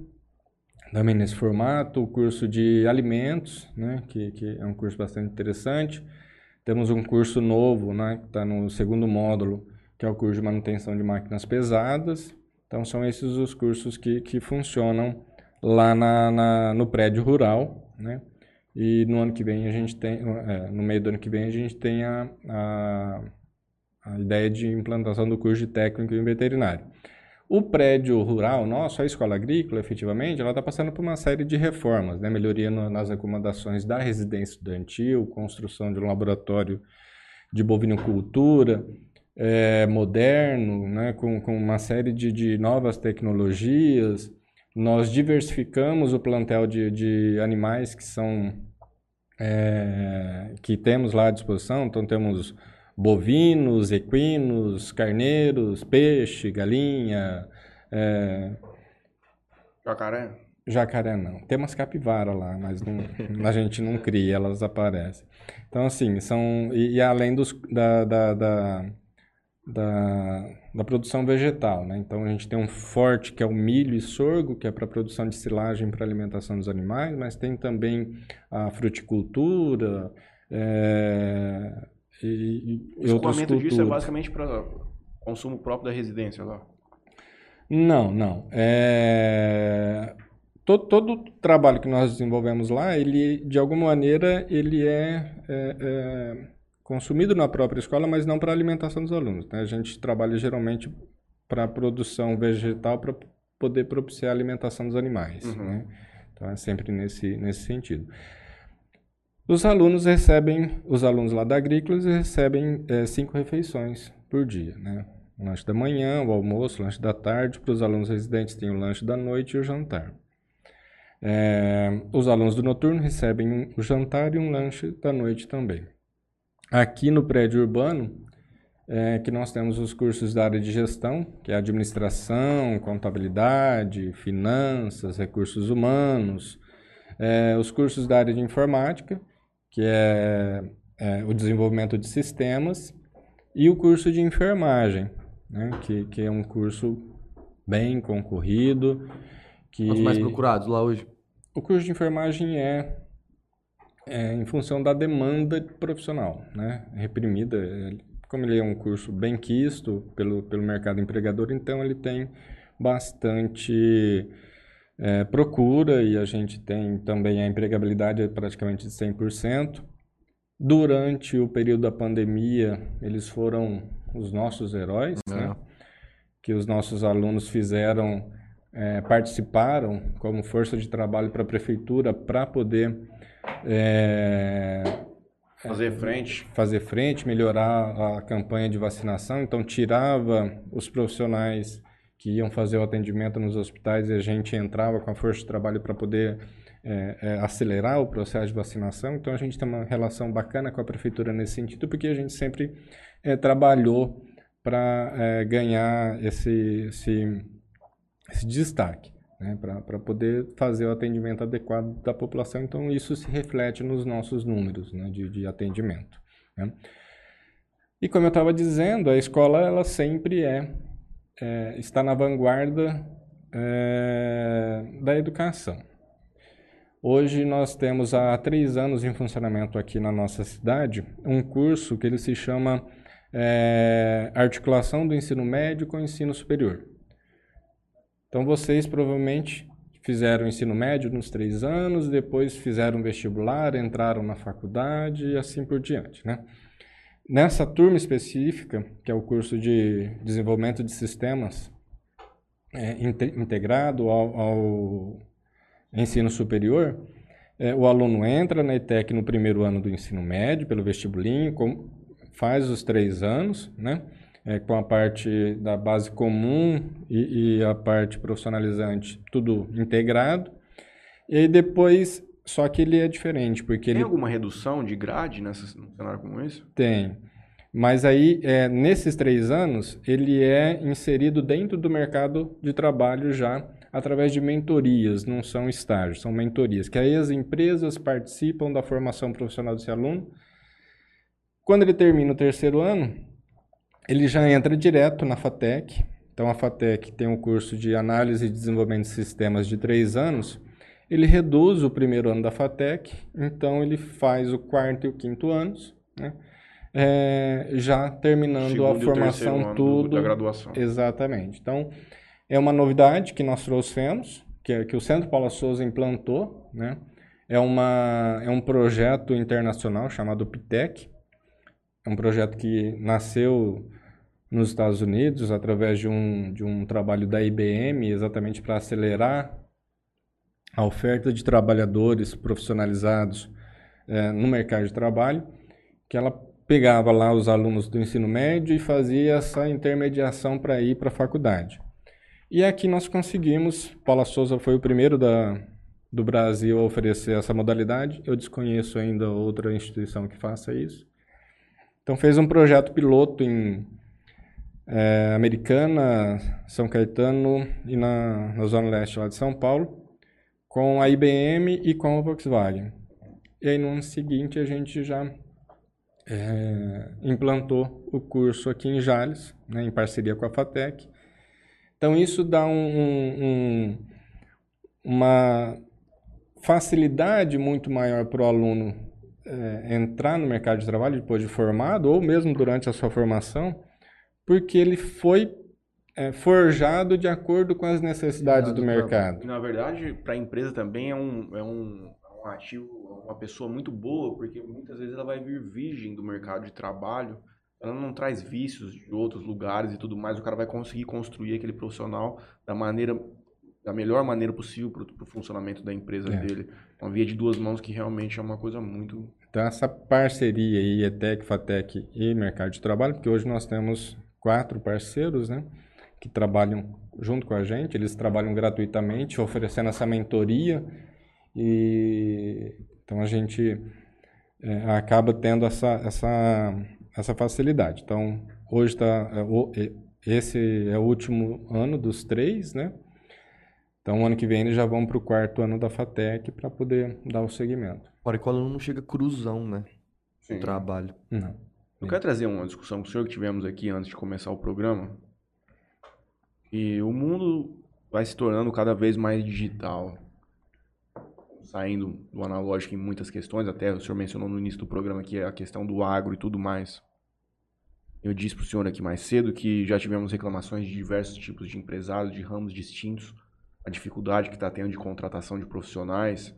também nesse formato. O curso de alimentos, né, que, que é um curso bastante interessante. Temos um curso novo, né, que está no segundo módulo, que é o curso de manutenção de máquinas pesadas. Então, são esses os cursos que, que funcionam lá na, na- no prédio rural, né? E no ano que vem a gente tem, é, no meio do ano que vem a gente tem a, a, a ideia de implantação do curso de técnico em veterinário. O prédio rural nosso, a escola agrícola, efetivamente, ela está passando por uma série de reformas, né? melhoria no, nas acomodações da residência estudantil, construção de um laboratório de bovinocultura é, moderno, né? com, com uma série de, de novas tecnologias. Nós diversificamos o plantel de, de animais que são é, que temos lá à disposição. Então temos bovinos, equinos, carneiros, peixe, galinha. É... Jacaré? Jacaré não. Tem umas capivara lá, mas não, <laughs> a gente não cria, elas aparecem. Então, assim, são. E, e além dos, da, da, da, da, da, produção vegetal, né? Então, a gente tem um forte que é o milho e sorgo, que é para produção de silagem para alimentação dos animais, mas tem também a fruticultura. É, e, e o escoamento disso é basicamente para consumo próprio da residência lá? Não, não. É... Todo, todo trabalho que nós desenvolvemos lá, ele, de alguma maneira, ele é, é, é consumido na própria escola, mas não para a alimentação dos alunos. Né? A gente trabalha geralmente para a produção vegetal para poder propiciar a alimentação dos animais. Uhum. Né? Então, é sempre nesse, nesse sentido. Os alunos recebem, os alunos lá da Agrícolas recebem é, cinco refeições por dia, né? O lanche da manhã, o almoço, o lanche da tarde. Para os alunos residentes tem o lanche da noite e o jantar. É, os alunos do noturno recebem um, o jantar e um lanche da noite também. Aqui no prédio urbano, é, que nós temos os cursos da área de gestão, que é administração, contabilidade, finanças, recursos humanos, é, os cursos da área de informática, que é, é, o desenvolvimento de sistemas, e o curso de enfermagem, né, que, que é um curso bem concorrido. Que... Os mais procurados lá hoje? O curso de enfermagem é, é em função da demanda profissional, né, reprimida. Como ele é um curso bem quisto pelo, pelo mercado empregador, então ele tem bastante é, procura e a gente tem também a empregabilidade é praticamente de 100%. Durante o período da pandemia, eles foram os nossos heróis, é. né? que os nossos alunos fizeram, é, participaram como força de trabalho para a prefeitura para poder é, fazer frente, fazer frente, melhorar a campanha de vacinação. Então tirava os profissionais que iam fazer o atendimento nos hospitais e a gente entrava com a força de trabalho para poder é, é, acelerar o processo de vacinação. Então a gente tem uma relação bacana com a prefeitura nesse sentido, porque a gente sempre é, trabalhou para é, ganhar esse, esse, esse destaque. Né, para poder fazer o atendimento adequado da população. Então, isso se reflete nos nossos números né, de, de atendimento. Né? E como eu estava dizendo, a escola ela sempre é é, está na vanguarda é, da educação. Hoje nós temos há três anos em funcionamento aqui na nossa cidade um curso que ele se chama é, Articulação do Ensino Médio com o Ensino Superior. Então vocês provavelmente fizeram ensino médio nos três anos, depois fizeram vestibular, entraram na faculdade e assim por diante, né? Nessa turma específica, que é o curso de desenvolvimento de sistemas é, integrado ao, ao, ensino superior, é, o aluno entra na ETEC no primeiro ano do ensino médio, pelo vestibulinho, com, faz os três anos, né? É, com a parte da base comum e, e a parte profissionalizante, tudo integrado. E aí depois só que ele é diferente, porque Tem ele... alguma redução de grade nessa, num cenário como esse? Tem. Mas aí, é, nesses três anos, ele é inserido dentro do mercado de trabalho já através de mentorias, não são estágios, são mentorias, que aí as empresas participam da formação profissional desse aluno. Quando ele termina o terceiro ano, ele já entra direto na FATEC. Então, a FATEC tem um curso de análise e desenvolvimento de sistemas de três anos, ele reduz o primeiro ano da FATEC, então ele faz o quarto e o quinto anos, né? É, já terminando Segundo a formação tudo. Da graduação. Exatamente. Então, é uma novidade que nós trouxemos, que, é, que o Centro Paula Souza implantou, né? É, uma, é um projeto internacional chamado PITEC, é um projeto que nasceu nos Estados Unidos através de um, de um trabalho da IBM, exatamente para acelerar a oferta de trabalhadores profissionalizados é, no mercado de trabalho, que ela pegava lá os alunos do ensino médio e fazia essa intermediação para ir para a faculdade. E aqui nós conseguimos, Paula Souza foi o primeiro da, do Brasil a oferecer essa modalidade, eu desconheço ainda outra instituição que faça isso. Então fez um projeto piloto em é, Americana, São Caetano e na, na Zona Leste lá de São Paulo, com a IBM e com a Volkswagen. E aí no ano seguinte a gente já é, implantou o curso aqui em Jales, né, em parceria com a FATEC. Então isso dá um, um, uma facilidade muito maior para o aluno é, entrar no mercado de trabalho depois de formado, ou mesmo durante a sua formação, porque ele foi é, forjado de acordo com as necessidades do mercado. Na verdade, para a empresa também é um, é um, um ativo, uma pessoa muito boa, porque muitas vezes ela vai vir virgem do mercado de trabalho, ela não traz vícios de outros lugares e tudo mais, o cara vai conseguir construir aquele profissional da maneira da melhor maneira possível para o funcionamento da empresa é. dele. Uma via de duas mãos que realmente é uma coisa muito... Então, essa parceria aí, ETEC, FATEC e Mercado de Trabalho, porque hoje nós temos quatro parceiros, né? Que trabalham junto com a gente, eles trabalham gratuitamente, oferecendo essa mentoria e então a gente é, acaba tendo essa, essa, essa facilidade. Então, hoje está. É, esse é o último ano dos três, né? Então, ano que vem eles já vão para o quarto ano da FATEC para poder dar o segmento. Fora que o aluno não chega cruzão, né? Sim. No trabalho. Não. Eu quero trazer uma discussão com o senhor que tivemos aqui antes de começar o programa. E o mundo vai se tornando cada vez mais digital. Saindo do analógico em muitas questões, até o senhor mencionou no início do programa que a questão do agro e tudo mais. Eu disse para o senhor aqui mais cedo que já tivemos reclamações de diversos tipos de empresários, de ramos distintos, a dificuldade que está tendo de contratação de profissionais,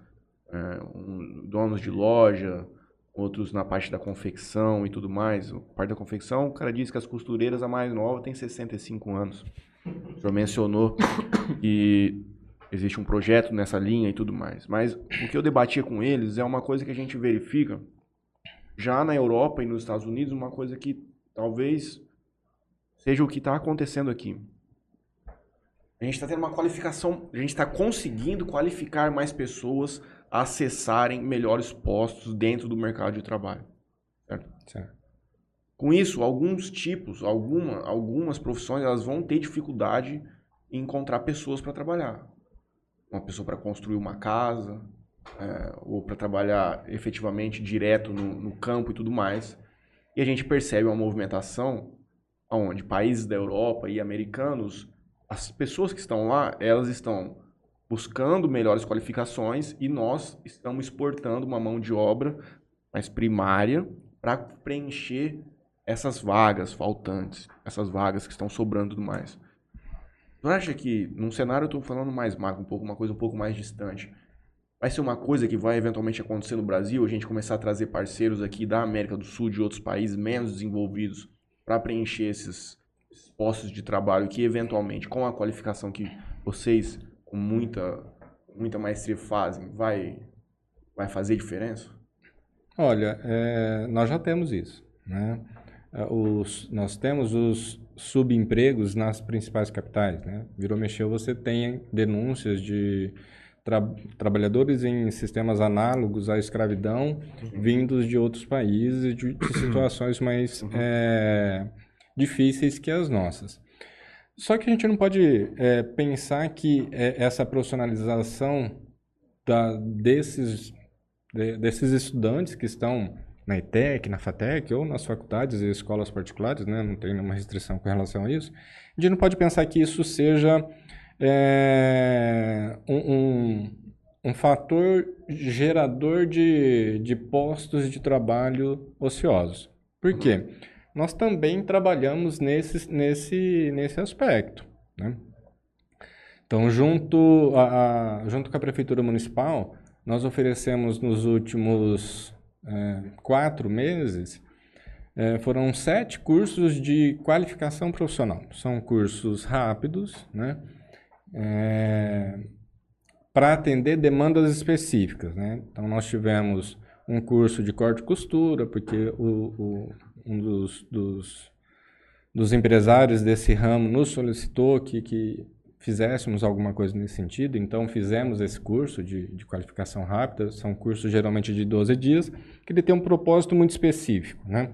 é, um, donos de loja, outros na parte da confecção e tudo mais. A parte da confecção, o cara disse que as costureiras, a mais nova, tem 65 anos. Senhor mencionou <coughs> que existe um projeto nessa linha e tudo mais. Mas o que eu debatia com eles é uma coisa que a gente verifica já na Europa e nos Estados Unidos, uma coisa que talvez seja o que está acontecendo aqui. A gente está tendo uma qualificação, a gente está conseguindo qualificar mais pessoas acessarem melhores postos dentro do mercado de trabalho. Certo? certo. Com isso, alguns tipos, alguma, algumas profissões, elas vão ter dificuldade em encontrar pessoas para trabalhar. Uma pessoa para construir uma casa, é, ou para trabalhar efetivamente direto no, no campo e tudo mais. E a gente percebe uma movimentação onde países da Europa e americanos, as pessoas que estão lá, elas estão buscando melhores qualificações e nós estamos exportando uma mão de obra mais primária para preencher essas vagas faltantes, essas vagas que estão sobrando do mais. Não acha que, num cenário, eu estou falando mais macro, um pouco, uma coisa um pouco mais distante, vai ser uma coisa que vai eventualmente acontecer no Brasil, a gente começar a trazer parceiros aqui da América do Sul, de outros países menos desenvolvidos, para preencher esses postos de trabalho que, eventualmente, com a qualificação que vocês com muita, muita maestria fazem, vai, vai fazer diferença? Olha, é, nós já temos isso. Né? É, os, nós temos os subempregos nas principais capitais. Né? Virou mexeu, você tem denúncias de tra trabalhadores em sistemas análogos à escravidão uhum. vindos de outros países, de, de <coughs> situações mais uhum. é, difíceis que as nossas. Só que a gente não pode é, pensar que é, essa profissionalização da, desses, de, desses estudantes que estão na ETEC, na FATEC ou nas faculdades e escolas particulares, né, não tem nenhuma restrição com relação a isso, a gente não pode pensar que isso seja é, um, um, um, fator gerador de, de postos de trabalho ociosos. Por quê? Nós também trabalhamos nesse, nesse, nesse aspecto. Né? Então, junto, a, a, junto com a Prefeitura Municipal, nós oferecemos nos últimos é, quatro meses É, foram sete cursos de qualificação profissional. São cursos rápidos, né? É, para atender demandas específicas, né? Então, nós tivemos um curso de corte e costura, porque o, o um dos, dos, dos, empresários desse ramo nos solicitou que, que fizéssemos alguma coisa nesse sentido, então fizemos esse curso de, de qualificação rápida, são cursos geralmente de 12 dias, que ele tem um propósito muito específico, né?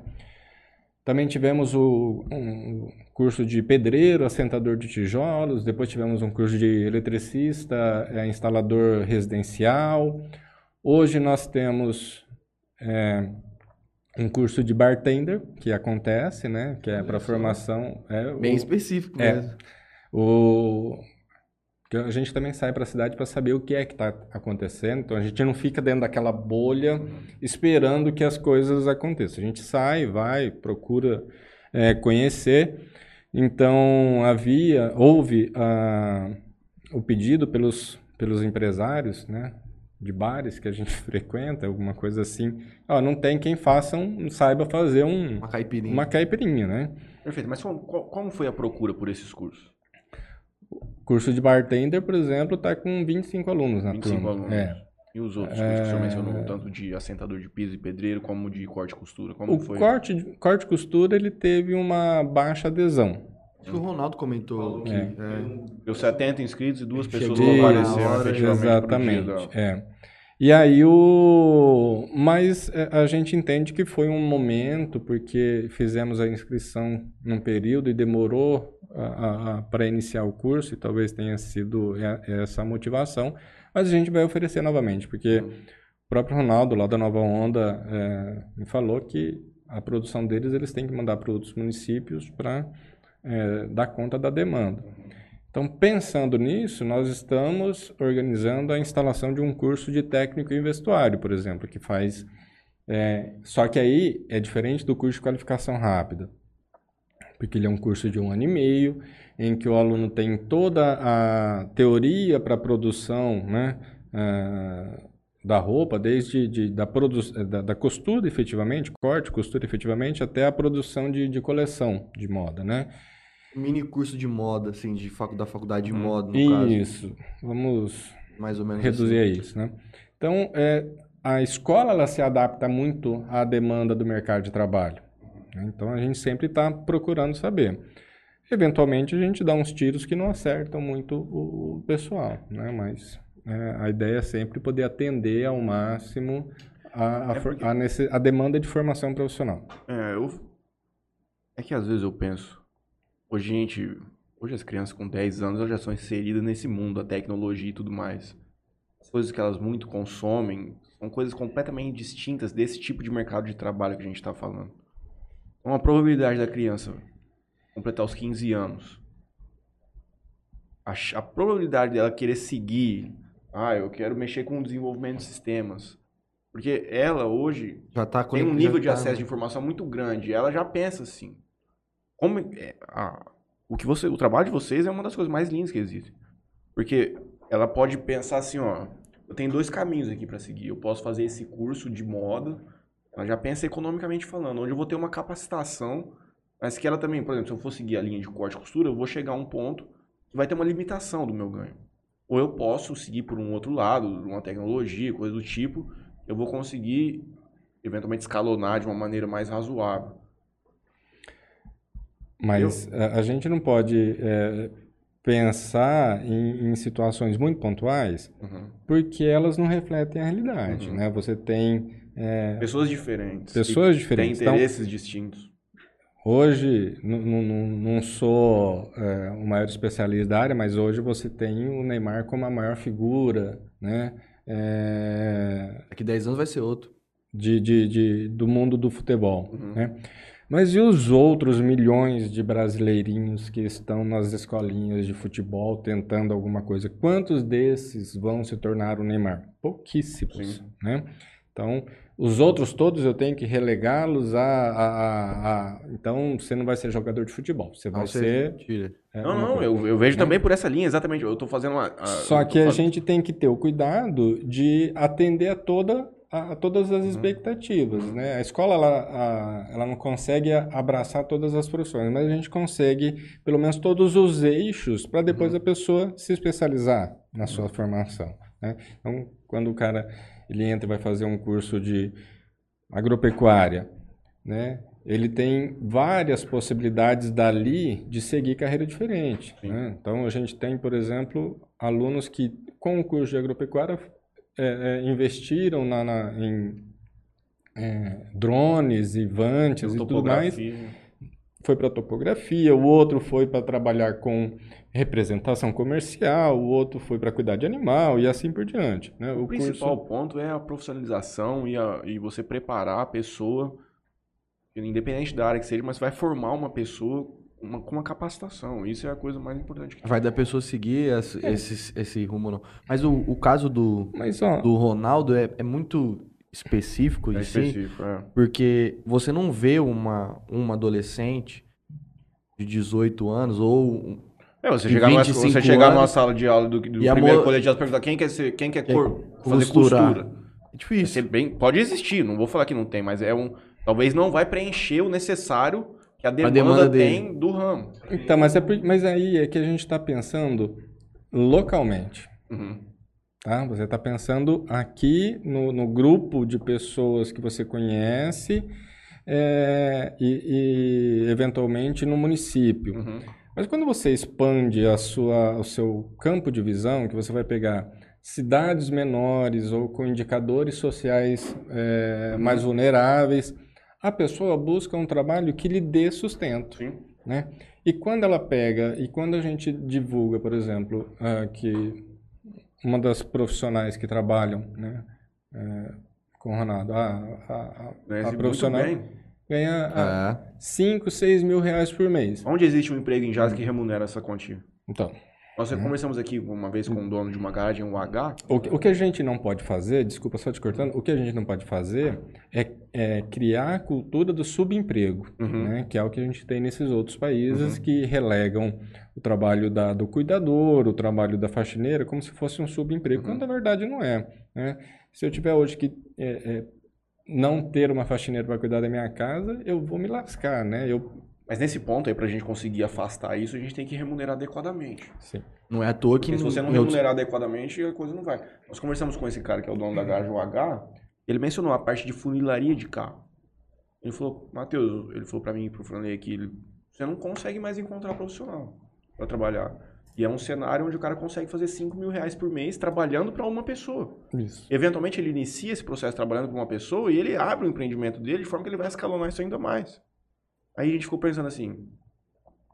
Também tivemos o, um curso de pedreiro, assentador de tijolos, depois tivemos um curso de eletricista, é, instalador residencial. Hoje nós temos é, um curso de bartender, que acontece, né? Que é para formação. É, Bem o, específico é, mesmo. O, a gente também sai para a cidade para saber o que é que está acontecendo. Então a gente não fica dentro daquela bolha esperando que as coisas aconteçam. A gente sai, vai, procura é, conhecer. Então havia, houve a, o pedido pelos, pelos empresários, né, de bares que a gente <laughs> frequenta, alguma coisa assim. Ó, não tem quem faça um, saiba fazer um, uma caipirinha. Uma caipirinha, né? Perfeito. Mas como, como foi a procura por esses cursos? Curso de bartender, por exemplo, está com 25 alunos na 25 turma. alunos. É. E os outros cursos que você mencionou, tanto de assentador de piso e pedreiro, como de corte e costura? Como o foi? Corte, corte e costura, ele teve uma baixa adesão. Acho que o Ronaldo comentou que... É. Deu 70 inscritos e duas pessoas não apareceram efetivamente Exatamente, é. E aí o... Mas é, a gente entende que foi um momento, porque fizemos a inscrição num período e demorou para iniciar o curso, e talvez tenha sido essa a motivação, mas a gente vai oferecer novamente, porque o próprio Ronaldo, lá da Nova Onda, é, me falou que a produção deles, eles têm que mandar para outros municípios para é, dar conta da demanda. Então, pensando nisso, nós estamos organizando a instalação de um curso de técnico em vestuário, por exemplo, que faz... É, só que aí é diferente do curso de qualificação rápida porque ele é um curso de um ano e meio, em que o aluno tem toda a teoria para a produção né, uh, da roupa, desde de, da, da, da, costura efetivamente, corte, costura efetivamente, até a produção de, de coleção de moda, né? Mini curso de moda, assim, de facu, da faculdade de hum, moda, no isso. caso. Isso, vamos Mais ou menos reduzir assim. a isso, né? Então, é, a escola ela se adapta muito à demanda do mercado de trabalho. Né? Então a gente sempre está procurando saber. Eventualmente a gente dá uns tiros que não acertam muito o pessoal, né? mas é, a ideia é sempre poder atender ao máximo a, a, é porque... a, nesse, a demanda de formação profissional. É, eu... é que às vezes eu penso, hoje a gente, hoje as crianças com 10 anos já são inseridas nesse mundo da tecnologia e tudo mais. As coisas que elas muito consomem são coisas completamente distintas desse tipo de mercado de trabalho que a gente está falando. Uma probabilidade da criança completar os 15 anos. A, a, probabilidade dela querer seguir, ah, eu quero mexer com o desenvolvimento de sistemas. Porque ela hoje já tá tem um nível de tá, acesso de informação muito grande. Ela já pensa assim. Como é, a, o que você, o trabalho de vocês é uma das coisas mais lindas que existe. Porque ela pode pensar assim, ó, eu tenho dois caminhos aqui para seguir. Eu posso fazer esse curso de moda ela já pensa economicamente falando, onde eu vou ter uma capacitação, mas que ela também, por exemplo, se eu for seguir a linha de corte e costura, eu vou chegar a um ponto que vai ter uma limitação do meu ganho. Ou eu posso seguir por um outro lado, uma tecnologia, coisa do tipo, eu vou conseguir eventualmente escalonar de uma maneira mais razoável. Mas eu... a, gente não pode é, pensar em, em, situações muito pontuais, uhum. porque elas não refletem a realidade. Uhum. Né? Você tem é, pessoas diferentes. Pessoas diferentes. Têm interesses então, distintos. Hoje, não sou é, o maior especialista da área, mas hoje você tem o Neymar como a maior figura, né? É... Daqui 10 anos vai ser outro. De, de, de do mundo do futebol, uhum. né? Mas e os outros milhões de brasileirinhos que estão nas escolinhas de futebol tentando alguma coisa? Quantos desses vão se tornar o Neymar? Pouquíssimos, Sim. né? Então, os outros todos eu tenho que relegá-los a, a, a, Então, você não vai ser jogador de futebol. Você vai ser. É, não, não, eu, eu vejo também por essa linha, exatamente. Eu estou fazendo uma. Só que a gente tem que ter o cuidado de atender a toda a, todas as expectativas, né? A escola, ela, a- ela não consegue abraçar todas as profissões, mas a gente consegue, pelo menos, todos os eixos para depois a pessoa se especializar na sua formação, né? Então, quando o cara, ele entra e vai fazer um curso de agropecuária, né? Ele tem várias possibilidades dali de seguir carreira diferente, né? Então, a gente tem, por exemplo, alunos que, com o curso de agropecuária, é, é, investiram na, na- em é, drones e vantes e tudo mais, foi para topografia, o outro foi para trabalhar com representação comercial, o outro foi para cuidar de animal e assim por diante. Né? O, O principal curso, ponto é a profissionalização e, a- e você preparar a pessoa, independente da área que seja, mas vai formar uma pessoa uma- com uma capacitação. Isso é a coisa mais importante. Vai da pessoa seguir esse, esse, esse rumo não. Mas o, o caso do, mas ó, do Ronaldo é, é muito específico É de si, específico, é. porque você não vê uma, uma adolescente de 18 anos ou É, você chegar, numa, 25 você chegar numa sala de aula do, do primeiro mo- colegiado e perguntar quem quer, ser, quem quer Quer cor, fazer costura. é difícil. bem, pode existir, não vou falar que não tem, mas é um. Talvez não vai preencher o necessário que a demanda, demanda tem do ramo. então, mas, é, mas aí é que a gente está pensando localmente. Uhum. Tá? Você está pensando aqui no, no grupo de pessoas que você conhece é, e, e, eventualmente no município. Uhum. Mas quando você expande a sua, o seu campo de visão, que você vai pegar cidades menores ou com indicadores sociais é, mais vulneráveis, a pessoa busca um trabalho que lhe dê sustento Sim. né? E quando ela pega, e quando a gente divulga, por exemplo, ah, que uma das profissionais que trabalham, né, eh, com o Ronaldo, a, a, a- a profissional ganha É. 5, 6 mil reais por mês. Onde existe um emprego em jazz que remunera essa quantia? Então, Nós já conversamos aqui uma vez com o dono de uma garagem, um H. o que, o que a gente não pode fazer, desculpa só te cortando, o que a gente não pode fazer é, é criar a cultura do subemprego, Uhum. né? Que é o que a gente tem nesses outros países que relegam o trabalho da- do cuidador, o trabalho da faxineira, como se fosse um subemprego, Uhum. quando na verdade não é. né? Se eu tiver hoje que é, é, não ter uma faxineira para cuidar da minha casa, eu vou me lascar, né? Eu, Mas nesse ponto aí, pra gente conseguir afastar isso, a gente tem que remunerar adequadamente. sim. Não é à toa que Porque se você não remunerar adequadamente, a coisa não vai. Nós conversamos com esse cara que é o dono da garagem, o H, ele mencionou a parte de funilaria de carro. Ele falou, Matheus, ele falou pra mim, pro Franley aqui, ele, você não consegue mais encontrar profissional pra trabalhar. E é um cenário onde o cara consegue fazer 5 mil reais por mês trabalhando pra uma pessoa. Isso. Eventualmente ele inicia esse processo trabalhando com uma pessoa e ele abre o empreendimento dele de forma que ele vai escalonar isso ainda mais. Aí a gente ficou pensando assim,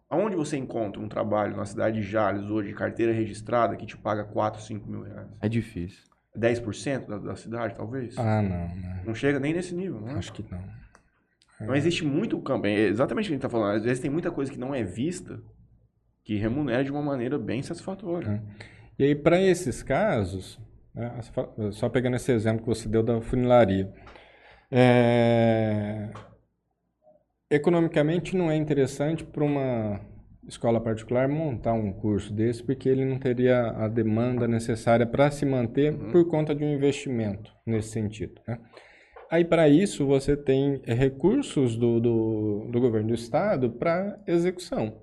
aonde você encontra um trabalho na cidade de Jales hoje, de carteira registrada, que te paga 4, 5 mil reais? É difícil. 10% da, da cidade, talvez? Ah, não, né? Não chega nem nesse nível, né? Acho que não. Não existe muito campo, é exatamente o que a gente está falando, às vezes tem muita coisa que não é vista que remunera de uma maneira bem satisfatória. E aí, para esses casos, né, só pegando esse exemplo que você deu da funilaria, é, economicamente não é interessante para uma escola particular montar um curso desse, porque ele não teria a demanda necessária para se manter por conta de um investimento nesse sentido. né? Aí, para isso, você tem recursos do, do, do governo do estado para execução.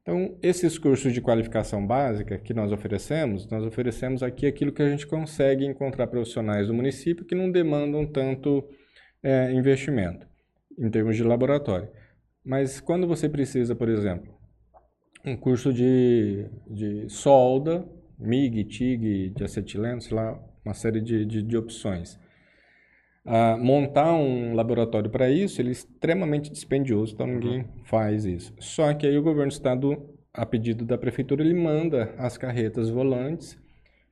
Então, esses cursos de qualificação básica que nós oferecemos, nós oferecemos aqui aquilo que a gente consegue encontrar profissionais do município que não demandam tanto é, investimento em termos de laboratório. Mas quando você precisa, por exemplo, um curso de, de solda, MIG, TIG, de acetileno, sei lá, uma série de, de, de opções. Ah, montar um laboratório para isso, ele é extremamente dispendioso, então ninguém faz isso. Só que aí o governo do estado, a pedido da prefeitura, ele manda as carretas volantes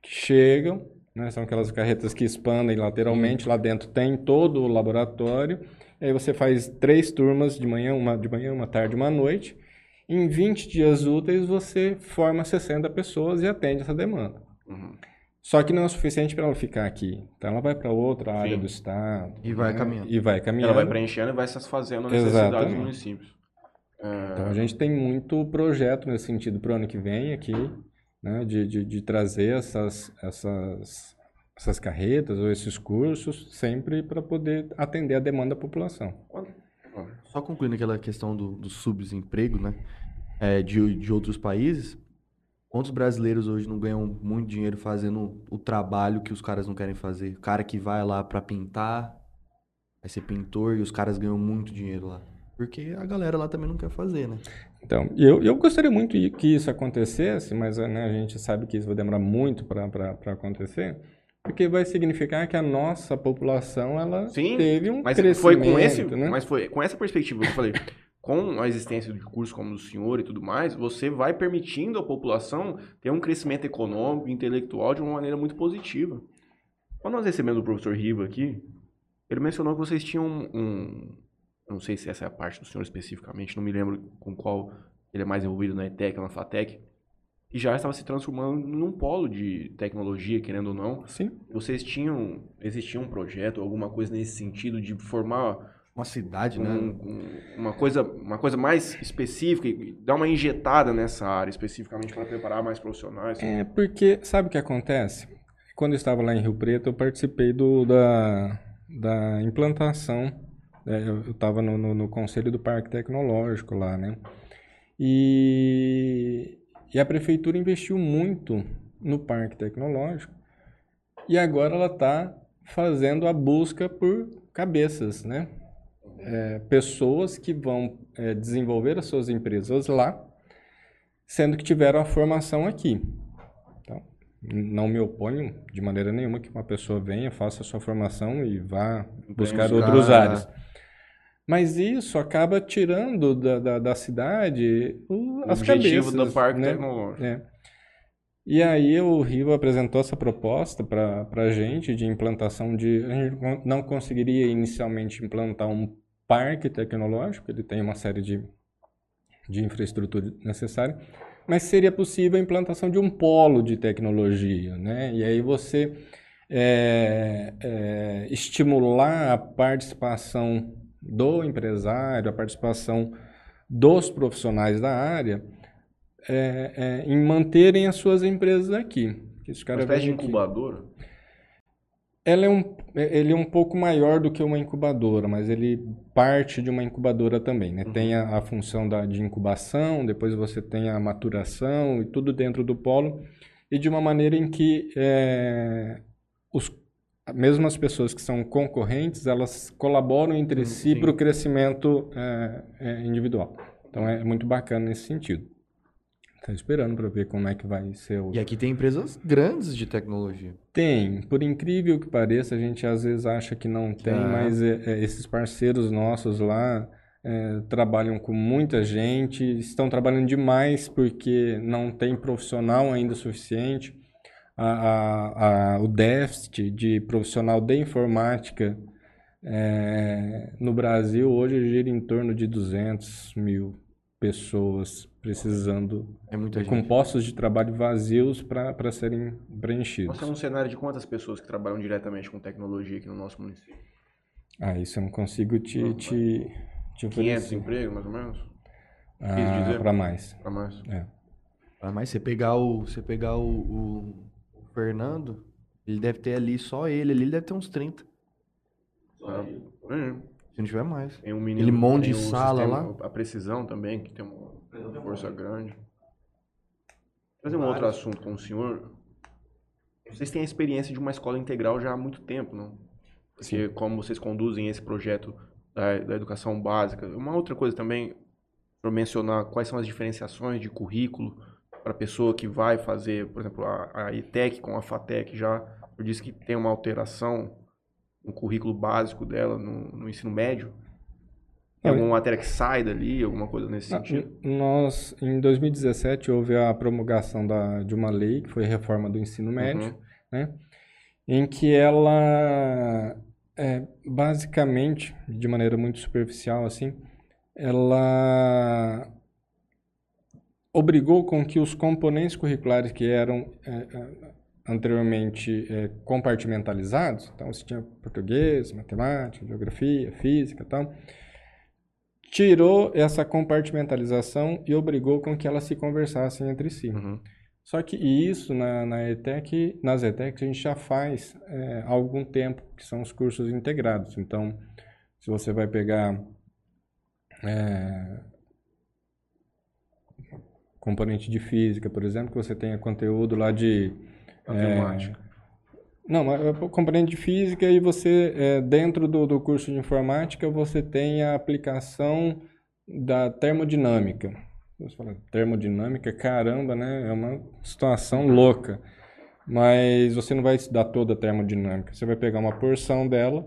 que chegam, né, são aquelas carretas que expandem lateralmente, lá dentro tem todo o laboratório, aí você faz três turmas de manhã, uma de manhã, uma tarde, uma noite, em 20 dias úteis você forma 60 pessoas e atende essa demanda. Uhum. Só que não é o suficiente para ela ficar aqui. Então ela vai para outra área Sim. do estado. E vai né? caminhando. E vai caminhando. Ela vai preenchendo e vai satisfazendo a necessidade dos Exatamente. municípios. Então a gente tem muito projeto nesse sentido para o ano que vem aqui, né? De, de, de trazer essas, essas essas carretas ou esses cursos, sempre para poder atender a demanda da população. Só concluindo aquela questão do, do subdesemprego, né? É, de, de outros países, quantos brasileiros hoje não ganham muito dinheiro fazendo o trabalho que os caras não querem fazer? O cara que vai lá para pintar, vai ser pintor e os caras ganham muito dinheiro lá. Porque a galera lá também não quer fazer, né? Então, eu, eu gostaria muito que isso acontecesse, mas né, a gente sabe que isso vai demorar muito para acontecer, porque vai significar que a nossa população ela Sim, teve um mas crescimento, foi com esse, né? mas foi com essa perspectiva que eu falei. Com a existência de cursos como o do senhor e tudo mais, você vai permitindo à população ter um crescimento econômico, intelectual de uma maneira muito positiva. Quando nós recebemos o professor Riva aqui, ele mencionou que vocês tinham um, um não sei se essa é a parte do senhor especificamente, não me lembro com qual ele é mais envolvido na ETEC, na FATEC, e já estava se transformando num polo de tecnologia, querendo ou não. Sim. Vocês tinham, existia um projeto, alguma coisa nesse sentido de formar Uma cidade, um- né? um- uma, coisa, uma coisa mais específica e dar uma injetada nessa área especificamente para preparar mais profissionais? É porque, sabe o que acontece? Quando eu estava lá em Rio Preto, eu participei do, da, da implantação, é, eu estava no, no, no conselho do Parque Tecnológico lá, né? E, e a prefeitura investiu muito no Parque Tecnológico e agora ela está fazendo a busca por cabeças, né? É, pessoas que vão é, desenvolver as suas empresas lá, sendo que tiveram a formação aqui. Então, não me oponho de maneira nenhuma que uma pessoa venha, faça a sua formação e vá buscar buscar- outros áreas. Mas isso acaba tirando da, da, da cidade o, O as objetivo cabeças, do parque né? tecnológico. É. E aí o Riva apresentou essa proposta para a gente de implantação de... A gente não- não conseguiria inicialmente implantar um parque tecnológico, ele tem uma série de, de infraestrutura necessária, mas seria possível a implantação de um polo de tecnologia, né? E aí você é, é, estimular a participação do empresário, a participação dos profissionais da área é, é, em manterem as suas empresas aqui. Esse Uma cara espécie de incubadora? Ela é um, ele é um pouco maior do que uma incubadora, mas ele parte de uma incubadora também, né? Tem a, a função da, de incubação, depois você tem a maturação e tudo dentro do polo, e de uma maneira em que é, os, mesmo as pessoas que são concorrentes, elas colaboram entre Hum, si para o crescimento é, é, individual. Então é muito bacana nesse sentido. Tá esperando para ver como é que vai ser o, E aqui tem empresas grandes de tecnologia. tem, por incrível que pareça, a gente às vezes acha que não tem, Ah. mas é, é, esses parceiros nossos lá é, trabalham com muita gente, estão trabalhando demais porque não tem profissional ainda suficiente. A, a- a- o déficit de profissional de informática é, no Brasil hoje gira em torno de 200 mil pessoas precisando, É muita com gente. postos de trabalho vazios para serem preenchidos. Você é um cenário de quantas pessoas que trabalham diretamente com tecnologia aqui no nosso município? Ah, isso eu não consigo te, te, te 500 oferecer. empregos, mais ou menos? Ah, para mais. Para mais. É. Ah, Mas você pegar o, você pegar o- o Fernando, ele deve ter ali, só ele ali, ele deve ter uns 30. Ah, é. Se não tiver mais. Tem um menino Ele monte de sala sistema- A precisão também, que tem uma força grande. Fazer um outro assunto com o senhor. Vocês têm a experiência de uma escola integral já há muito tempo, não? Porque como vocês conduzem esse projeto da, da educação básica. Uma outra coisa também, para mencionar quais são as diferenciações de currículo para a pessoa que vai fazer, por exemplo, a, a ETEC com a FATEC já, eu disse que tem uma alteração no currículo básico dela no, no ensino médio. Tem Olha- alguma matéria que sai dali, alguma coisa nesse Ah, sentido? Nós, em 2017, houve a promulgação da, de uma lei, que foi a reforma do ensino médio, Uhum. né? Em que ela, é, basicamente, de maneira muito superficial, assim, ela obrigou com que os componentes curriculares que eram é, é, anteriormente é, compartimentalizados, então você tinha português, matemática, geografia, física tal, tirou essa compartimentalização e obrigou com que elas se conversassem entre si. Uhum. Só que isso na, na ETEC, nas ETECs a gente já faz é, há algum tempo, que são os cursos integrados. Então, se você vai pegar é, componente de física, por exemplo, que você tenha conteúdo lá de... Matemática. É, não, mas é componente de física e você, é, dentro do, do curso de informática, você tem a aplicação da termodinâmica. Você fala, termodinâmica, caramba, né? É uma situação louca. Mas você não vai estudar toda a termodinâmica. Você vai pegar uma porção dela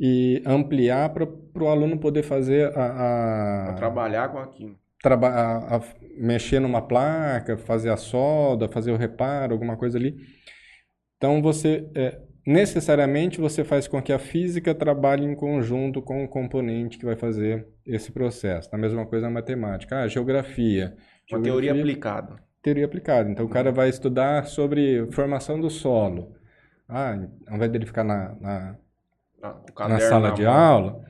e ampliar para o aluno poder fazer a... a... Pra trabalhar com aquilo. A, a mexer numa placa, fazer a solda, fazer o reparo, alguma coisa ali. Então você é, necessariamente você faz com que a física trabalhe em conjunto com o componente que vai fazer esse processo. A mesma coisa na matemática. Ah, geografia. Uma geografia, teoria aplicada. Teoria aplicada. Então o cara vai estudar sobre formação do solo. Ah, ao invés dele ficar na, na, na sala de aula,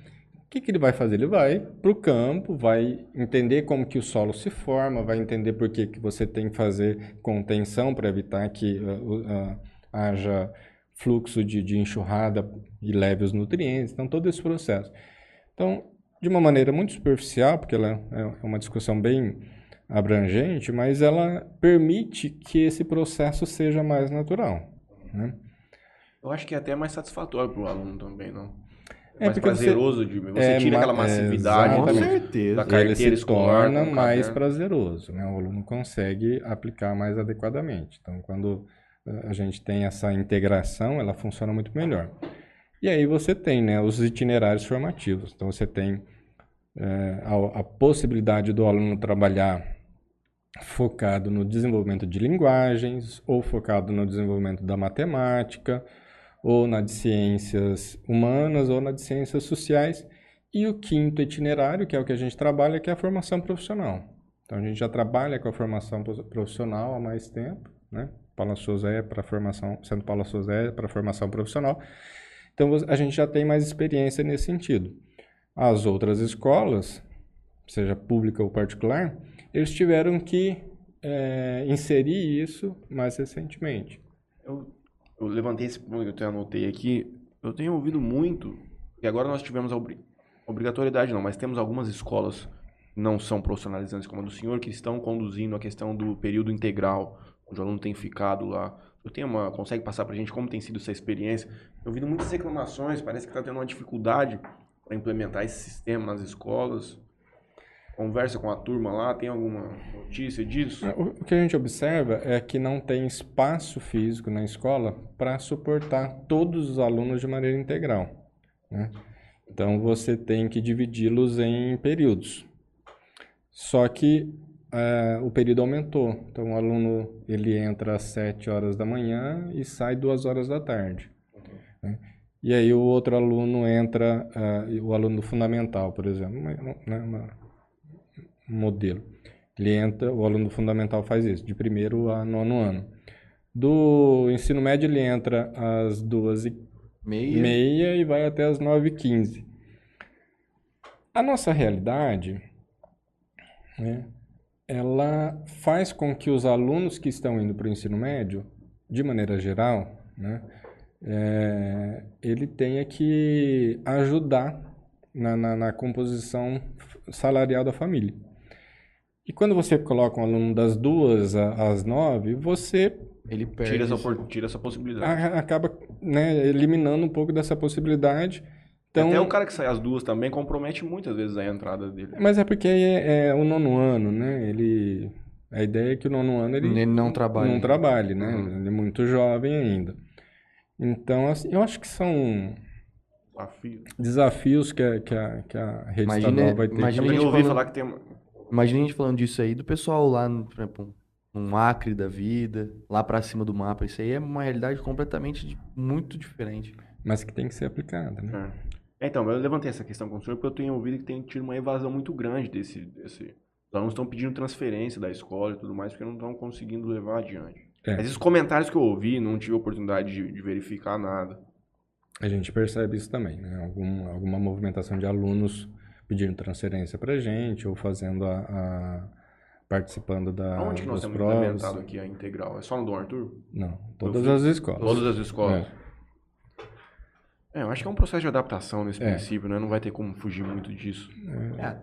que, que ele vai fazer? Ele vai para o campo, vai entender como que o solo se forma, vai entender por que, que você tem que fazer contenção para evitar que uh, uh, haja fluxo de, de enxurrada e leve os nutrientes. Então, todo esse processo. Então, de uma maneira muito superficial, porque ela é uma discussão bem abrangente, mas ela permite que esse processo seja mais natural. Né? Eu acho que é até mais satisfatório para o aluno também, não? É mais porque você- prazeroso de você é tira aquela é, massividade Com da, exatamente. certeza. da ele carteira se escolar. torna com mais prazeroso, né? O aluno consegue aplicar mais adequadamente. Então, quando eh, a gente tem essa integração, ela funciona muito melhor. E aí você tem, né, os itinerários formativos. Então, você tem eh, a, a possibilidade do aluno trabalhar focado no desenvolvimento de linguagens, ou focado no desenvolvimento da matemática, ou na de ciências humanas, ou na de ciências sociais. E o quinto itinerário, que é o que a gente trabalha, que é a formação profissional. Então, a gente já trabalha com a formação profissional há mais tempo, né? Paula Souza é para formação, sendo Paula Souza é para formação profissional. Então, a gente já tem mais experiência nesse sentido. As outras escolas, seja pública ou particular, eles tiveram que eh, inserir isso mais recentemente. Eu, eu levantei esse ponto que eu até anotei aqui. Eu tenho ouvido muito, e agora nós tivemos a obri- obrigatoriedade não, mas temos algumas escolas que não são profissionalizantes como a do senhor, que estão conduzindo a questão do período integral, onde o aluno tem ficado lá. Eu tenho uma, consegue passar pra gente como tem sido essa experiência? Eu ouvido muitas reclamações, parece que está tendo uma dificuldade para implementar esse sistema nas escolas. Conversa com a turma lá, tem alguma notícia disso? O o que a gente observa é que não tem espaço físico na escola para suportar todos os alunos de maneira integral. né? Então você tem que dividi-los em períodos. Só que eh, o período aumentou. Então o aluno ele entra às 7 horas da manhã e sai 2 horas da tarde. né? E aí o outro aluno entra, ah, o aluno fundamental, por exemplo, uma- né, uma- um modelo. Ele entra, o aluno fundamental faz isso, de primeiro a nono ano. Do ensino médio ele entra às duas e Meia. meia e vai até as 9h15. A nossa realidade, né, ela faz com que os alunos que estão indo para o ensino médio, de maneira geral, né, é, ele tenha que ajudar na, na, na composição salarial da família. E quando você coloca um aluno das duas às nove, você Ele perde. Tira essa, opor- tira essa possibilidade. a- acaba né, eliminando um pouco dessa possibilidade. Então, Até o cara que sai as duas também compromete muitas vezes a entrada dele. Mas é porque é, é o nono ano, né? Ele, a ideia é que o nono ano ele, Ele não trabalha. não trabalhe, né? Uhum. Ele é muito jovem ainda. Então, assim, eu acho que são Desafio. desafios que a, que a, que a rede Imagina- estadual vai ter. imagina- gente ouvi falando- falar que tem. Imagina a gente falando disso aí do pessoal lá, no, por exemplo, um Acre da vida, lá pra cima do mapa. Isso aí é uma realidade completamente muito diferente. Mas que tem que ser aplicada, né? É, Então, eu levantei essa questão com o senhor porque eu tenho ouvido que tem tido uma evasão muito grande desse... desse... Os alunos estão pedindo transferência da escola e tudo mais porque não estão conseguindo levar adiante. É. Mas esses comentários que eu ouvi, não tive oportunidade de, de verificar nada. A gente percebe isso também, né? Algum, alguma movimentação de alunos pedindo transferência para gente ou fazendo a, a participando da, Onde que nós temos provas. implementado aqui a integral? É só no Dom Arthur? Não, todas as escolas. Todas as escolas. É, eu acho que é um processo de adaptação nesse É. princípio, né? Não vai ter como fugir muito disso. É,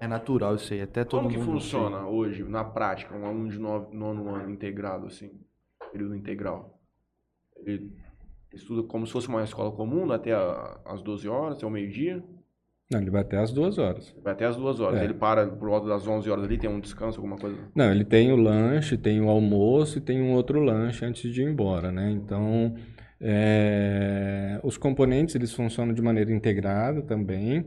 é natural isso aí, até todo como que mundo. funciona hoje, na prática, um aluno de nove- nono ano integrado, assim, período integral? Ele estuda como se fosse uma escola comum, até a- às 12 horas, até o meio-dia? Não, ele vai até as duas horas. Vai até às duas horas. É. Ele para por volta das 11 horas ali, tem um descanso, alguma coisa? Não, ele tem o lanche, tem o almoço e tem um outro lanche antes de ir embora, né? Então, é, os componentes eles funcionam de maneira integrada também,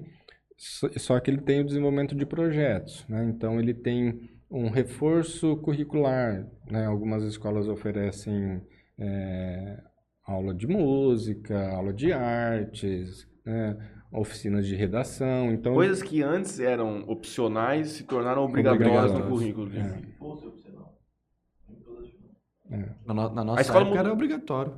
só só que ele tem o desenvolvimento de projetos, né? Então, ele tem um reforço curricular, né? Algumas escolas oferecem é, aula de música, aula de artes, né? Oficinas de redação, então... Coisas que antes eram opcionais se tornaram obrigatórias no currículo. é. Na, no- na nossa A escola época era obrigatório.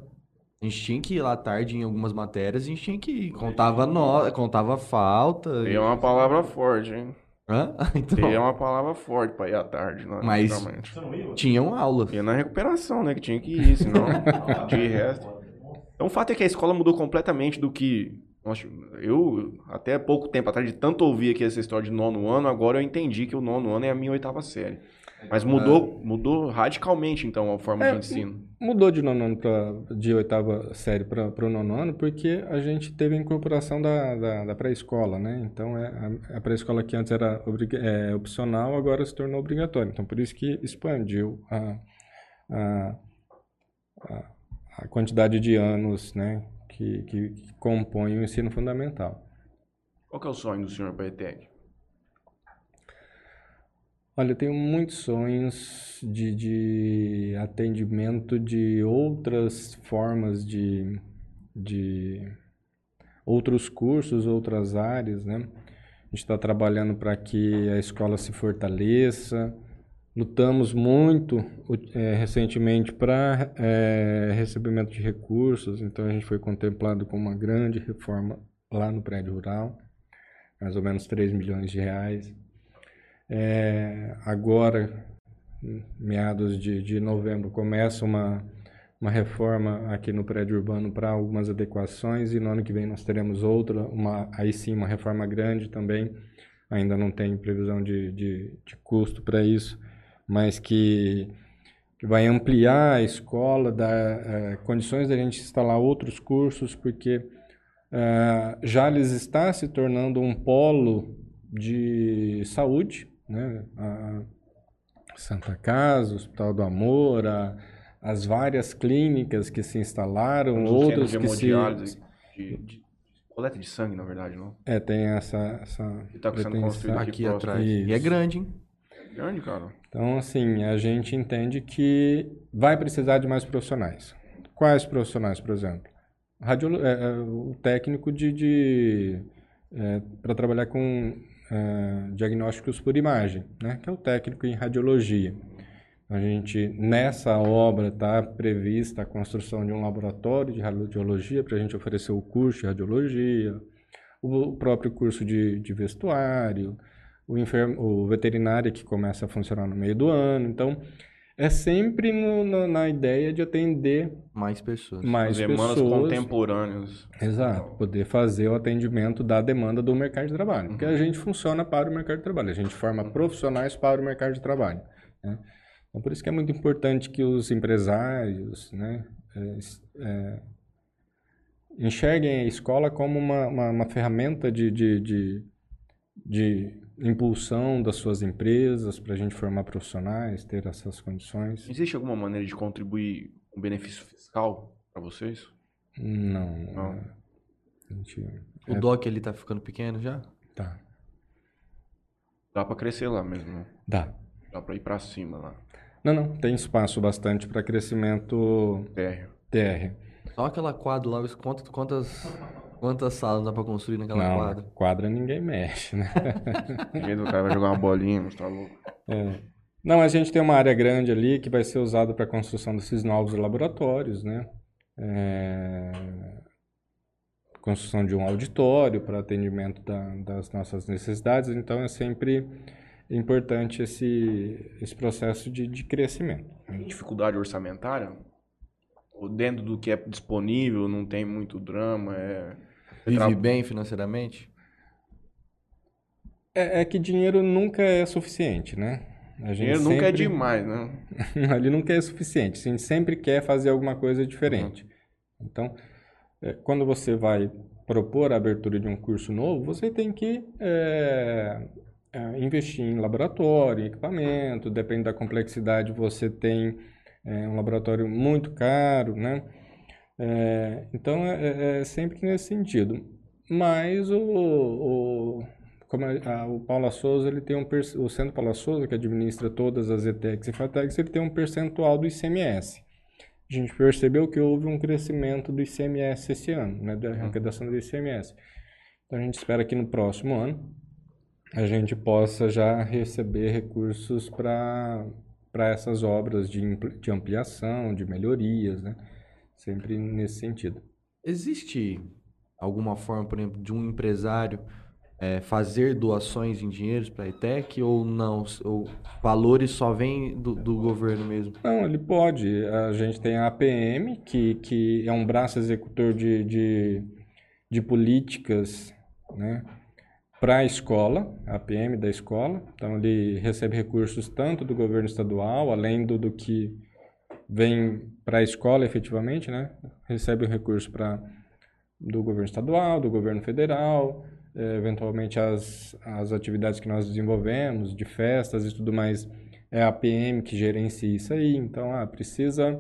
A gente tinha que ir lá tarde em algumas matérias, a gente tinha que ir. Contava, no... Contava falta. E é uma palavra forte, hein? Hã? E <laughs> Então, é uma palavra forte pra ir à tarde, né? Mas- tinham aulas. Ia na recuperação, né? Que tinha que ir, senão <laughs> de resto. Então o fato é que a escola mudou completamente do que. nós- Eu, até pouco tempo atrás, de tanto ouvir aqui essa história de nono ano, agora eu entendi que o nono ano é a minha oitava série. Mas mudou, mudou radicalmente, então, a forma É, de ensino. Mudou de nono ano pra, de oitava série para o nono ano porque a gente teve a incorporação da, da, da pré-escola, né? Então, é, a, a pré-escola que antes era é, opcional, agora se tornou obrigatória. Então, por isso que expandiu a, a, a, a quantidade de anos né, que, que, que compõem o ensino fundamental. Qual que é o sonho do senhor para a ETEC? Olha, eu tenho muitos sonhos de, de atendimento de outras formas de, de outros cursos, outras áreas, né? A gente está trabalhando para que a escola se fortaleça. Lutamos muito eh, recentemente para recebimento de recursos, então a gente foi contemplado com uma grande reforma lá no prédio rural, mais ou menos 3 milhões de reais. É, agora, meados de, de novembro, começa uma, uma reforma aqui no prédio urbano para algumas adequações e no ano que vem nós teremos outra, uma, aí sim uma reforma grande também. Ainda não tem previsão de, de, de custo para isso, mas que, que vai ampliar a escola, dar eh, condições da gente instalar outros cursos, porque eh, Jales está se tornando um polo de saúde, né? A Santa Casa, o Hospital do Amor, a- as várias clínicas que se instalaram, Um outras que se de, de coleta de sangue, na verdade, não? é, tem essa, essa Que tá sendo construído aqui Aqui atrás. E é Isso. grande, hein? Grande, cara. Então, assim, a gente entende que vai precisar de mais profissionais. Quais profissionais, por exemplo? Radiolo- é, é, o técnico de, de para trabalhar com é, diagnósticos por imagem, né? Que é o técnico em radiologia. A gente nessa obra está prevista a construção de um laboratório de radiologia para a gente oferecer o curso de radiologia, o próprio curso de, de vestuário, o, enfermo, o veterinário que começa a funcionar no meio do ano. Então, é sempre no- no- na ideia de atender Mais pessoas. mais As demandas pessoas. contemporâneas. Exato, poder fazer o atendimento da demanda do mercado de trabalho. Porque a gente funciona para o mercado de trabalho, a gente forma profissionais para o mercado de trabalho. né? Então, por isso que é muito importante que os empresários né, es- eh, enxerguem a escola como uma, uma, uma ferramenta de, de, de, de impulsão das suas empresas, para a gente formar profissionais, ter essas condições. Existe alguma maneira de contribuir com benefício fiscal para vocês? Não. Não. a gente- O DOC ali tá ficando pequeno já? tá. Dá para crescer lá mesmo, né? Dá. Dá para ir para cima lá. Não, não, tem espaço bastante para crescimento TR. TR. Só aquela quadra lá, quantas, quantas, quantas salas dá pra construir naquela não, quadra? quadra ninguém mexe, né? Vez do cara vai jogar uma bolinha, mas tá louco. É. Não, a gente tem uma área grande ali que vai ser usada para a construção desses novos laboratórios, né? É, Construção de um auditório para atendimento da- das nossas necessidades. Então, é sempre importante esse, esse processo de, de crescimento. Dificuldade orçamentária? Ou dentro do que é disponível, não tem muito drama? É... Vive tra- bem financeiramente? É, é que dinheiro nunca é suficiente, né? A gente Dinheiro nunca é sempre- demais, né? <laughs> Ali nunca é suficiente. A gente sempre quer fazer alguma coisa diferente. Então, é, quando você vai propor a abertura de um curso novo, você tem que é, é, investir em laboratório, em equipamento, depende da complexidade, você tem é, um laboratório muito caro, né? É, então, é, é- é sempre nesse sentido. Mas o, o, como a- a- o Paula Souza, ele tem um, o Centro Paula Souza, que administra todas as ETECs e FATECs, ele tem um percentual do ICMS. A gente percebeu que houve um crescimento do ICMS esse ano, né, da arrecadação do ICMS. Então a gente espera que no próximo ano a gente possa já receber recursos para essas obras de, de ampliação, de melhorias, né? Sempre nesse sentido. Existe alguma forma, por exemplo, de um empresário é, fazer doações em dinheiros para a ETEC ou não? Ou valores só vêm do, do governo mesmo? Não, ele pode. A gente tem a APM, que, que é um braço executor de, de, de políticas né, para a escola, a APM da escola. Então, ele recebe recursos tanto do governo estadual, além do, do que vem para a escola efetivamente, né? Recebe o recurso para do governo estadual, do governo federal, eh, eventualmente as, as atividades que nós desenvolvemos, de festas e tudo mais, é a PM que gerencia isso aí. Então, ah, precisa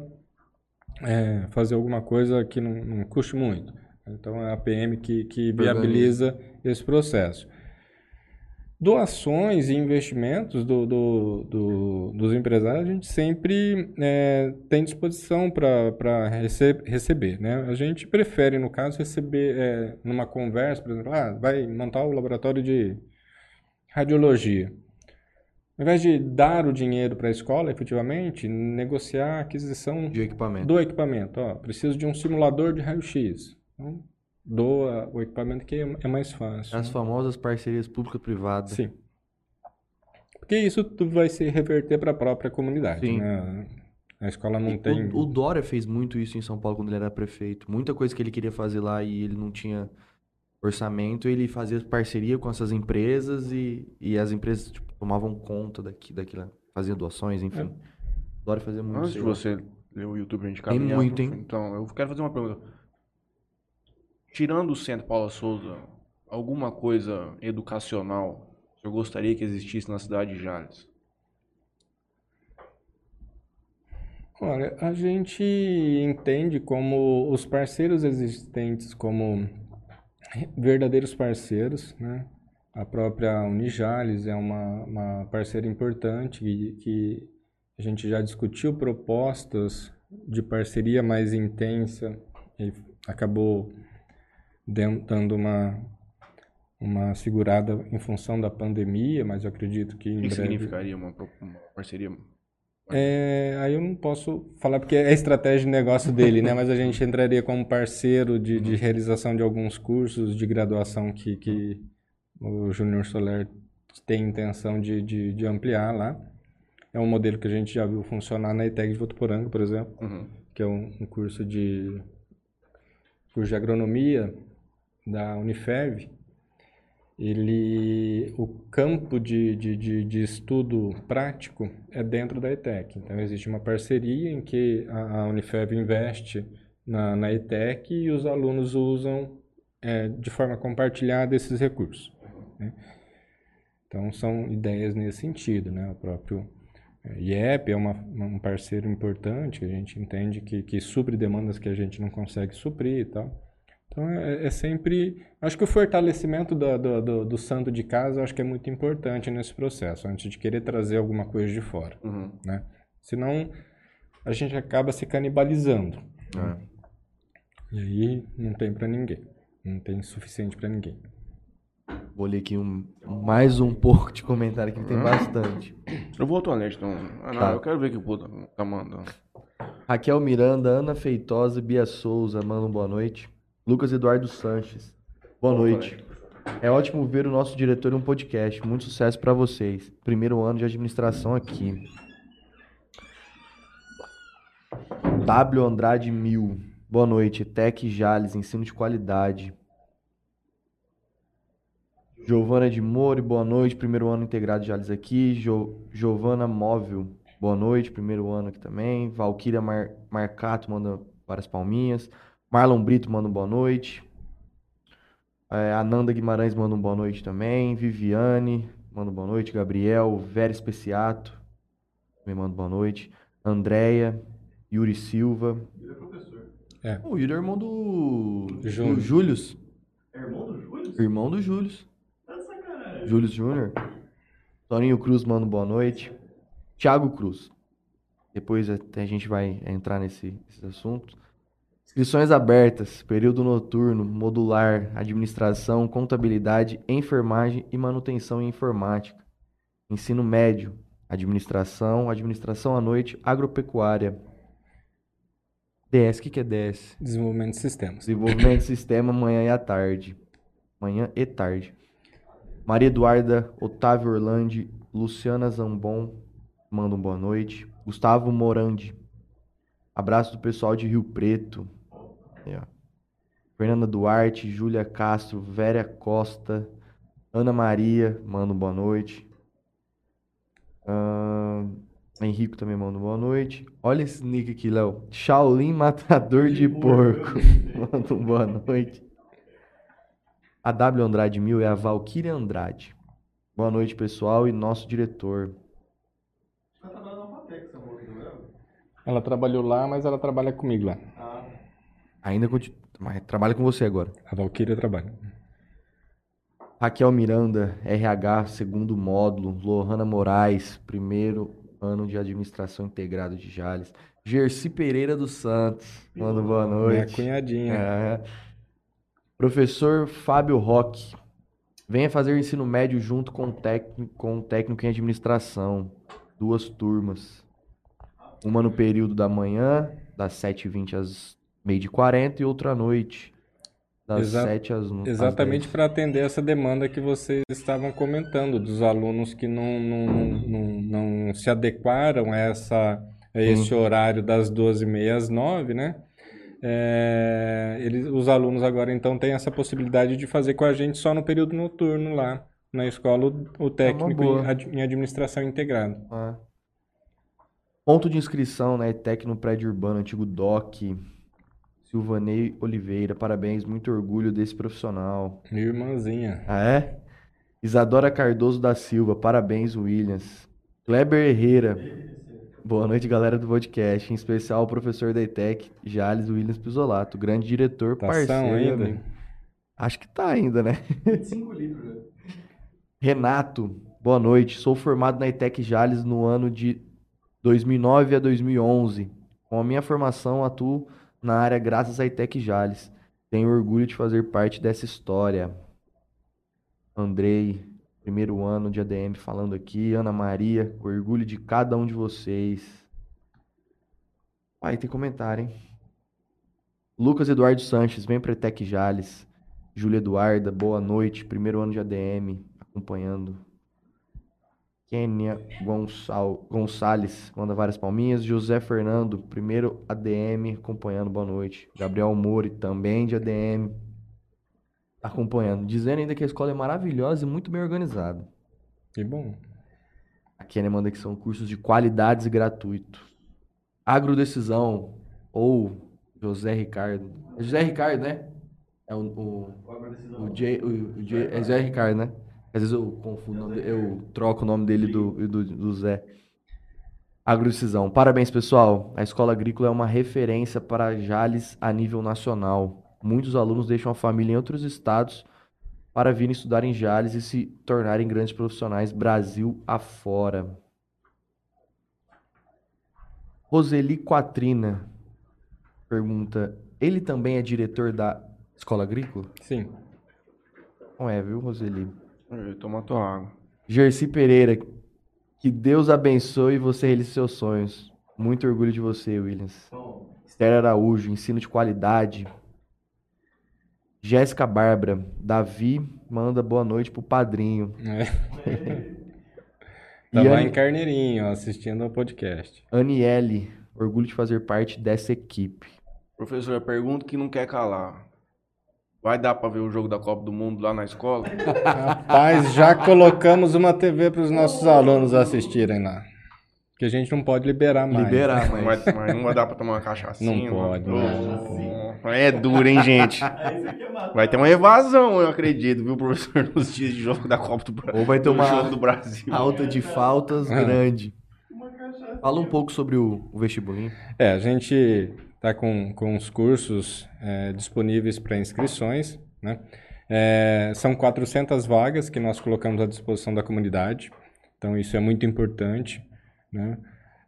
eh, fazer alguma coisa que não, não custe muito. Então, é a PM que, que viabiliza esse processo. Doações e investimentos do, do, do- dos empresários a gente sempre eh, tem disposição para rece receber. Né? A gente prefere, no caso, receber eh, numa conversa, por exemplo, ah, vai montar o laboratório de radiologia. Ao invés de dar o dinheiro para a escola, efetivamente, negociar a aquisição De equipamento. do equipamento. Ó, preciso de um simulador de raio-x. Então, doa o equipamento que é é mais fácil. As famosas parcerias público-privadas. Sim. Porque isso tudo vai se reverter para a própria comunidade. Sim. Né? A escola não E tem. O, o Dória fez muito isso em São Paulo quando ele era prefeito. Muita coisa que ele queria fazer lá e ele não tinha orçamento, ele fazia parceria com essas empresas e, e as empresas tipo, tomavam conta daqui, daquilo, faziam doações, enfim. O Dória fazia muito Antes de você ler o YouTube pra gente Tem caminhar. muito, hein? Então, eu quero fazer uma pergunta. Tirando o Centro Paula Souza, alguma coisa educacional que eu gostaria que existisse na cidade de Jales? Olha, a gente entende como os parceiros existentes como verdadeiros parceiros, né? A própria Unijales é uma, uma parceira importante que, que a gente já discutiu propostas de parceria mais intensa e acabou dando uma, uma segurada em função da pandemia, mas eu acredito que O que, breve... significaria uma, uma parceria? É, aí eu não posso falar porque é a estratégia de negócio dele, né? Mas a gente entraria como parceiro de, de realização de alguns cursos de graduação que, que o Júnior Soler tem intenção de, de, de ampliar lá. É um modelo que a gente já viu funcionar na ETEC de Votuporanga, por exemplo, Uhum. que é um, um curso de curso de agronomia da Unifev. Ele, o campo de, de, de, de estudo prático é dentro da ETEC. Então, existe uma parceria em que a, a investe na, na ETEC e os alunos usam é, de forma compartilhada esses recursos. né? Então, são ideias nesse sentido. Né? O próprio é, IEP é uma, um parceiro importante, a gente entende que, que supre demandas que a gente não consegue suprir e tal. Então, é, é sempre... Acho que o fortalecimento do, do, do, do santo de casa, eu acho que é muito importante nesse processo, antes de querer trazer alguma coisa de fora, Uhum. né? Senão, a gente acaba se canibalizando. É. E aí, não tem pra ninguém. Não tem suficiente pra ninguém. Vou ler aqui um, mais um pouco de comentário que tem bastante. Eu vou ao então. Ah, não, Tá. eu quero ver que o puta tá mandando. Raquel Miranda, Ana Feitosa, Bia Souza, mano, boa noite. Lucas Eduardo Sanches, boa ao noite. É ótimo ver o nosso diretor em um podcast. Muito sucesso para vocês. Primeiro ano de administração aqui. W Andrade Mil. Boa noite. Tec Jales, ensino de qualidade. Giovana de Mori, boa noite. Primeiro ano integrado de Jales aqui. Jo, Giovana Móvel, boa noite. Primeiro ano aqui também. Valquíria Mar, Marcato manda várias palminhas. Marlon Brito manda um boa noite. É, Ananda Guimarães manda um boa noite também. Viviane manda um boa noite. Gabriel, Vera Especiato também manda um boa noite. Andréia, Yuri Silva. É. O Yuri é irmão do. Júnior. do Július. É irmão do Júlio? Irmão do Július. Tá. Július Júnior. Toninho Cruz manda um boa noite. Thiago Cruz. Depois até a gente vai entrar nesse, nesses assuntos. Inscrições abertas, período noturno, modular, administração, contabilidade, enfermagem e manutenção em informática. Ensino médio, administração, administração à noite, agropecuária. DS, o que, que é DS? Desenvolvimento de sistemas. Desenvolvimento de <laughs> sistema manhã e à tarde. Manhã e tarde. Maria Eduarda, Otávio Orlandi, Luciana Zambon, manda um boa noite. Gustavo Morandi. Abraço do pessoal de Rio Preto. Aí, ó. Fernanda Duarte, Júlia Castro, Vera Costa, Ana Maria, manda um boa noite. Ahn, Henrico também manda um boa noite. Olha esse nick aqui, Léo. Shaolin Matador de, porco. <laughs> manda um boa noite. A W Andrade Mil é a Valkyria Andrade. Boa noite, pessoal, e nosso diretor. Ela trabalhou lá, mas ela trabalha comigo lá. Ainda continua, mas trabalha com você agora. A Valkyria trabalha. Raquel Miranda, RH, segundo módulo. Lohana Moraes, primeiro ano de administração integrado de Jales. Gerci Pereira dos Santos, manda boa Minha noite. cunhadinha. É. Professor Fábio Roque, venha fazer ensino médio junto com o técnico, com o técnico em administração. Duas turmas. Uma no período da manhã, das 7h20 às meio de 40 e outra à noite, das Exa- 7 às, no- às Exatamente 10. para atender essa demanda que vocês estavam comentando, dos alunos que não, não, não, não, se adequaram a, essa, a esse horário das 12h30 às 9 né? É, eles, os alunos agora então têm essa possibilidade de fazer com a gente só no período noturno lá na escola o, o técnico boa. em, ad- em administração integrada. Ah. Ponto de inscrição na ETEC no prédio urbano, antigo DOC. Silvanei Oliveira, parabéns, muito orgulho desse profissional. Minha irmãzinha. Ah, é? Isadora Cardoso da Silva, parabéns, Williams. Kleber Herrera, boa noite, galera do podcast. Em especial o professor da ETEC, Jales Williams Pisolato, grande diretor, Tá parceiro. ainda? amigo. Acho que tá ainda, né? 25 litros, né? Renato, boa noite. Sou formado na ETEC Jales no ano de 2009 a 2011. Com a minha formação, atuo na área graças à ETEC Jales. Tenho orgulho de fazer parte dessa história. Andrei, primeiro ano de ADM falando aqui. Ana Maria, orgulho de cada um de vocês. Aí tem comentário, hein? Lucas Eduardo Sanches, vem para ETEC Jales. Júlia Eduarda, boa noite. Primeiro ano de ADM, acompanhando. Kênia Gonçal... Gonçalves, manda várias palminhas. José Fernando, primeiro ADM, acompanhando, boa noite. Gabriel Mori, também de ADM, acompanhando. Dizendo ainda que a escola é maravilhosa e muito bem organizada. Que bom. A Kênia manda que são cursos de qualidades e gratuito. Agrodecisão, ou José Ricardo. É José Ricardo, né? É o, o, o, J, o, o J, é José Ricardo, né? Às vezes eu confundo, nome eu troco o nome dele do, do, do Zé. Agrodecisão. Parabéns, pessoal. A escola agrícola é uma referência para Jales a nível nacional. Muitos alunos deixam a família em outros estados para virem estudar em Jales e se tornarem grandes profissionais Brasil afora. Roseli Quatrina pergunta: ele também é diretor da escola agrícola? Sim. Não é, viu, Roseli? Toma tua água. Gerci Pereira, que Deus abençoe você realize seus sonhos. Muito orgulho de você, Williams. Esther Araújo, ensino de qualidade. Jéssica Bárbara, Davi manda boa noite pro padrinho. É. <laughs> E Tá lá em Carneirinho, assistindo ao podcast. Aniele, orgulho de fazer parte dessa equipe. Professor, a pergunta que não quer calar. Vai dar pra ver o jogo da Copa do Mundo lá na escola? Rapaz, já colocamos uma TV para os nossos alunos assistirem lá. Que a gente não pode liberar mais. Liberar, Não mas. vai, mas não vai dar pra tomar uma cachaçinha. Não pode, mano. Ô, É duro, hein, gente? Vai ter uma evasão, eu acredito, viu, professor, <laughs> nos dias de jogo da Copa do Brasil. Ou vai ter uma jogo do Brasil. alta de faltas Ah. grande. Fala um pouco sobre o, o vestibulinho. É, a gente está com, com os cursos é, disponíveis para inscrições, né? É, são 400 vagas que nós colocamos à disposição da comunidade, então isso é muito importante, né?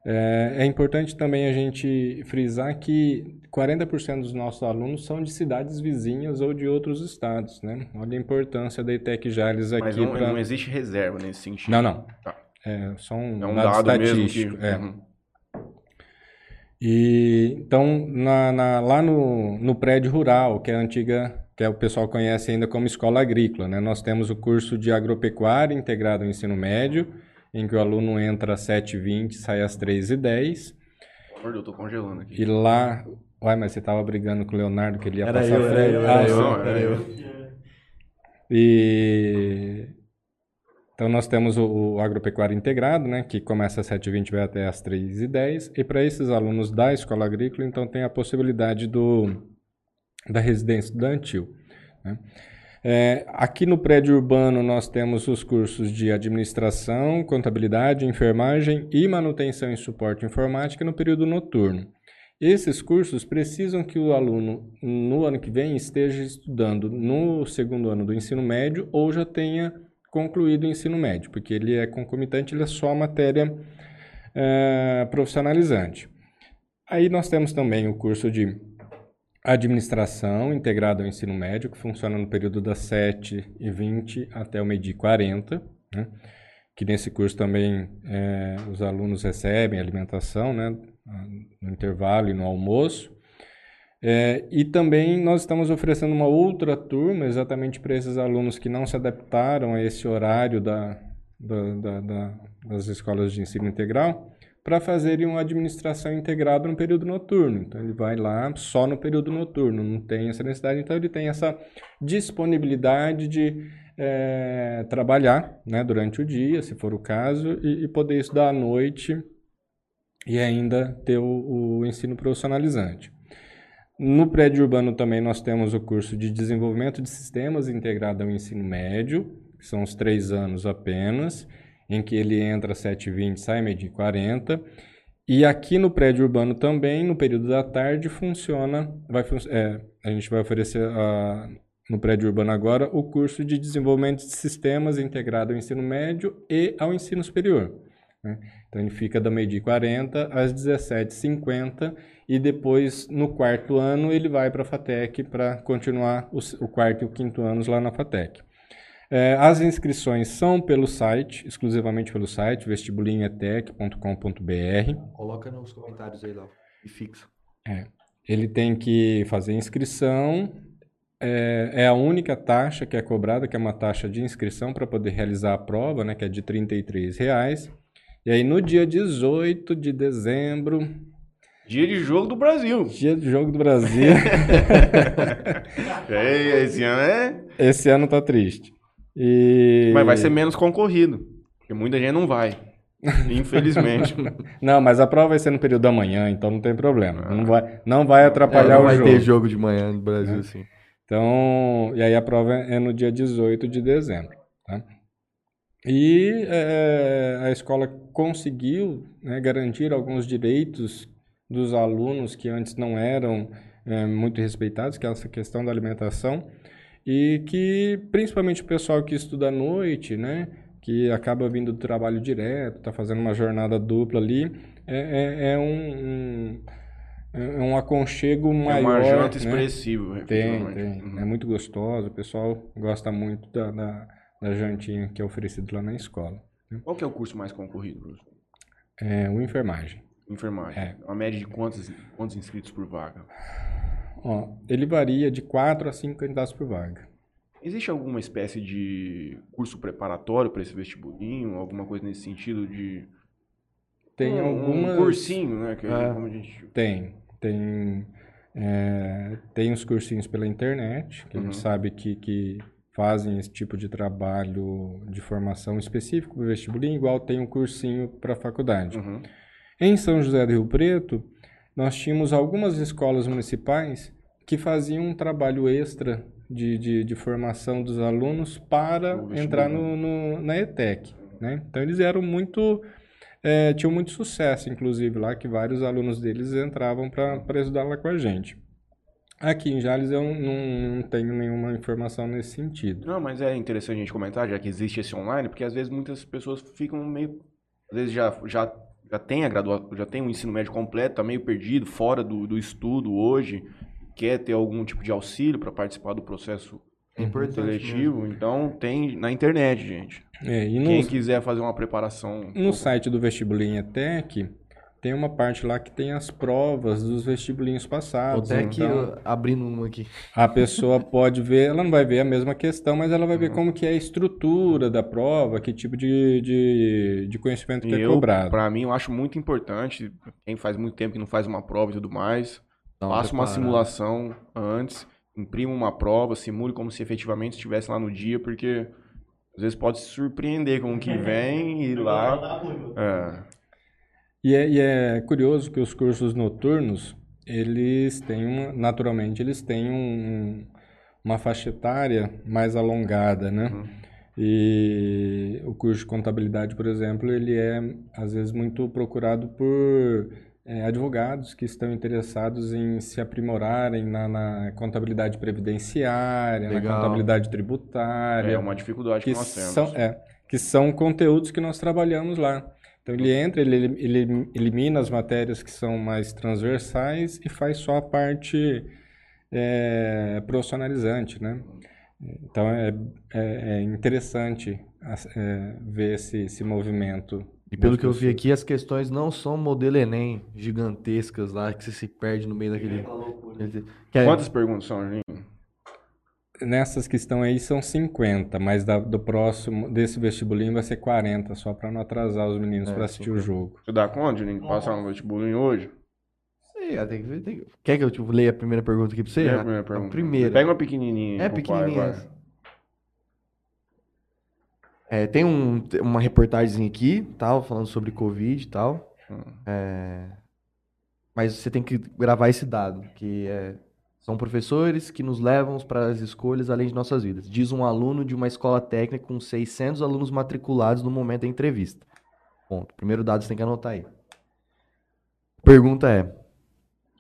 É, é importante também a gente frisar que 40% dos nossos alunos são de cidades vizinhas ou de outros estados, né? Olha a importância da ETEC Jales aqui Mas não, pra- não existe reserva nesse sentido. Não, não. Tá. É só um, É um dado, dado, mesmo que... estatístico. é. Uhum. E então na, na- lá no, no prédio rural, que é a antiga, que é, o pessoal conhece ainda como escola agrícola, né? Nós temos o curso de agropecuária integrado ao ensino médio, em que o aluno entra às 7h20 sai às 3h10. Pelo amor de Deus, Eu tô congelando aqui. E lá. Uai, mas você estava brigando com o Leonardo que ele ia Era passar eu, era eu, Ah, era eu, era eu. E então nós temos o, o agropecuário integrado, né, que começa às 7h20 e vai até às 3h10. E para esses alunos da escola agrícola, então tem a possibilidade do, da residência estudantil. né. É, aqui no prédio urbano nós temos os cursos de administração, contabilidade, enfermagem e manutenção e suporte informática no período noturno. Esses cursos precisam que o aluno, no ano que vem, esteja estudando no segundo ano do ensino médio ou já tenha concluído o ensino médio, porque ele é concomitante, ele é só matéria eh, profissionalizante. Aí nós temos também o curso de administração integrado ao ensino médio, que funciona no período das 7h20 até o meio-dia e 40, né? que nesse curso também eh, os alunos recebem alimentação, né, no intervalo e no almoço. É, e também nós estamos oferecendo uma outra turma exatamente para esses alunos que não se adaptaram a esse horário da, da- da- da- das escolas de ensino integral para fazerem uma administração integrada no período noturno. Então ele vai lá só no período noturno, não tem essa necessidade, então ele tem essa disponibilidade de é, trabalhar né, durante o dia, se for o caso, e, e poder estudar à noite e ainda ter o, o ensino profissionalizante. No prédio urbano também nós temos o curso de desenvolvimento de sistemas integrado ao ensino médio, que são os três anos apenas, em que ele entra às 7h20 sai meio-dia e 40. E aqui no prédio urbano também, no período da tarde, funciona, vai, é, a gente vai oferecer ah, no prédio urbano agora o curso de desenvolvimento de sistemas integrado ao ensino médio e ao ensino superior. né? Então ele fica da meio-dia e 40 às 17h50 e depois, no quarto ano, ele vai para a FATEC para continuar o, quarto e o quinto anos lá na FATEC. É, as inscrições são pelo site, exclusivamente pelo site, vestibulinhetec.com.br. Coloca nos comentários aí, Léo. E fixa. Ele tem que fazer inscrição. É, é a única taxa que é cobrada, que é uma taxa de inscrição para poder realizar a prova, né, que é de 33 reais. E aí, no dia 18 de dezembro, Dia de jogo do Brasil. dia do Jogo do Brasil, <laughs> É, esse ano é. esse ano tá triste. E... Mas vai ser menos concorrido. Porque muita gente não vai. Infelizmente. <laughs> Não, mas a prova vai ser no período da manhã, então não tem problema. Não vai, não vai É, atrapalhar não o vai jogo. ter jogo de manhã no Brasil, assim. Então, e aí a prova é no dia 18 de dezembro. Tá? E eh, a escola conseguiu né, garantir alguns direitos dos alunos que antes não eram eh, muito respeitados, que é essa questão da alimentação, e que principalmente o pessoal que estuda à noite, né, que acaba vindo do trabalho direto, está fazendo uma jornada dupla ali, é, é- é um, um- é um aconchego É maior. uma janta né? expressiva. Tem, efetivamente. tem. Uhum. É muito gostoso. O pessoal gosta muito da, da, da jantinha que é oferecido lá na escola. Qual que é o curso mais concorrido, professor? É o enfermagem. Enfermagem. É. Uma média de quantos, quantos inscritos por vaga? Ó, ele varia de 4 a 5 candidatos por vaga. Existe alguma espécie de curso preparatório para esse vestibulinho? Alguma coisa nesse sentido de. Tem um, algumas... Um cursinho, né? Que É. como a gente... Tem. Tem, é, tem os cursinhos pela internet, que a Uhum. gente sabe que, que fazem esse tipo de trabalho de formação específico para o vestibulinho, igual tem um cursinho para a faculdade. Uhum. Em São José do Rio Preto, nós tínhamos algumas escolas municipais que faziam um trabalho extra de, de, de formação dos alunos para entrar no, no- na ETEC. Né? Então, eles eram muito. eh, tinham muito sucesso, inclusive, lá, que vários alunos deles entravam para estudar lá com a gente. Aqui em Jales eu não, não tenho nenhuma informação nesse sentido. Não, mas é interessante a gente comentar, já que existe esse online, porque às vezes muitas pessoas ficam meio. Às vezes já, já, já tem a graduação, já tem o ensino médio completo, tá meio perdido, fora do, do estudo hoje, quer ter algum tipo de auxílio para participar do processo É importante seletivo. Então tem na internet, gente. É, e no, Quem quiser fazer uma preparação. No site do Vestibulinho ETEC, tem uma parte lá que tem as provas dos vestibulinhos passados. Até que então, abrindo um aqui. a pessoa <laughs> pode ver, ela não vai ver a mesma questão, mas ela vai Uhum. ver como que é a estrutura da prova, que tipo de, de, de conhecimento que E é eu, cobrado. pra mim, eu acho muito importante, quem faz muito tempo que não faz uma prova e tudo mais, uma faça uma simulação antes, imprima uma prova, simule como se efetivamente estivesse lá no dia, porque às vezes pode se surpreender com o que <laughs> vem e lá. É, E é, e é curioso que os cursos noturnos, eles têm uma, naturalmente, eles têm um- uma faixa etária mais alongada, né? Uhum. E o curso de contabilidade, por exemplo, ele é às vezes muito procurado por eh, advogados que estão interessados em se aprimorarem na, na contabilidade previdenciária, na Legal. contabilidade tributária é uma dificuldade que, que nós temos. são, é, que são conteúdos que nós trabalhamos lá. Então ele entra, ele, ele elimina as matérias que são mais transversais e faz só a parte é, profissionalizante, né? Então é, é, é interessante é, ver esse, esse movimento. E pelo que eu vi aqui, as questões não são modelo Enem gigantescas lá, que você se perde no meio daquele. Que é- Quantas perguntas são, Juninho? Nessas que estão aí são 50, mas da- do próximo, desse vestibulinho vai ser 40, só para não atrasar os meninos É, para assistir o jogo. Você dá conta, Juninho, de passar no vestibulinho hoje? Sei, ah, tem que ver, tem que- Quer que eu tipo, leia a primeira pergunta aqui pra você? É a A- primeira a pergunta. primeira. Pega uma pequenininha. É pai, pequenininha. vai. É, tem um, uma reportagem aqui, tal, falando sobre Covid e tal. Hum. É, mas você tem que gravar esse dado, que é, são professores que nos levam para as escolhas além de nossas vidas. Diz um aluno de uma escola técnica com 600 alunos matriculados no momento da entrevista. Ponto. Primeiro dado você tem que anotar aí. Pergunta é: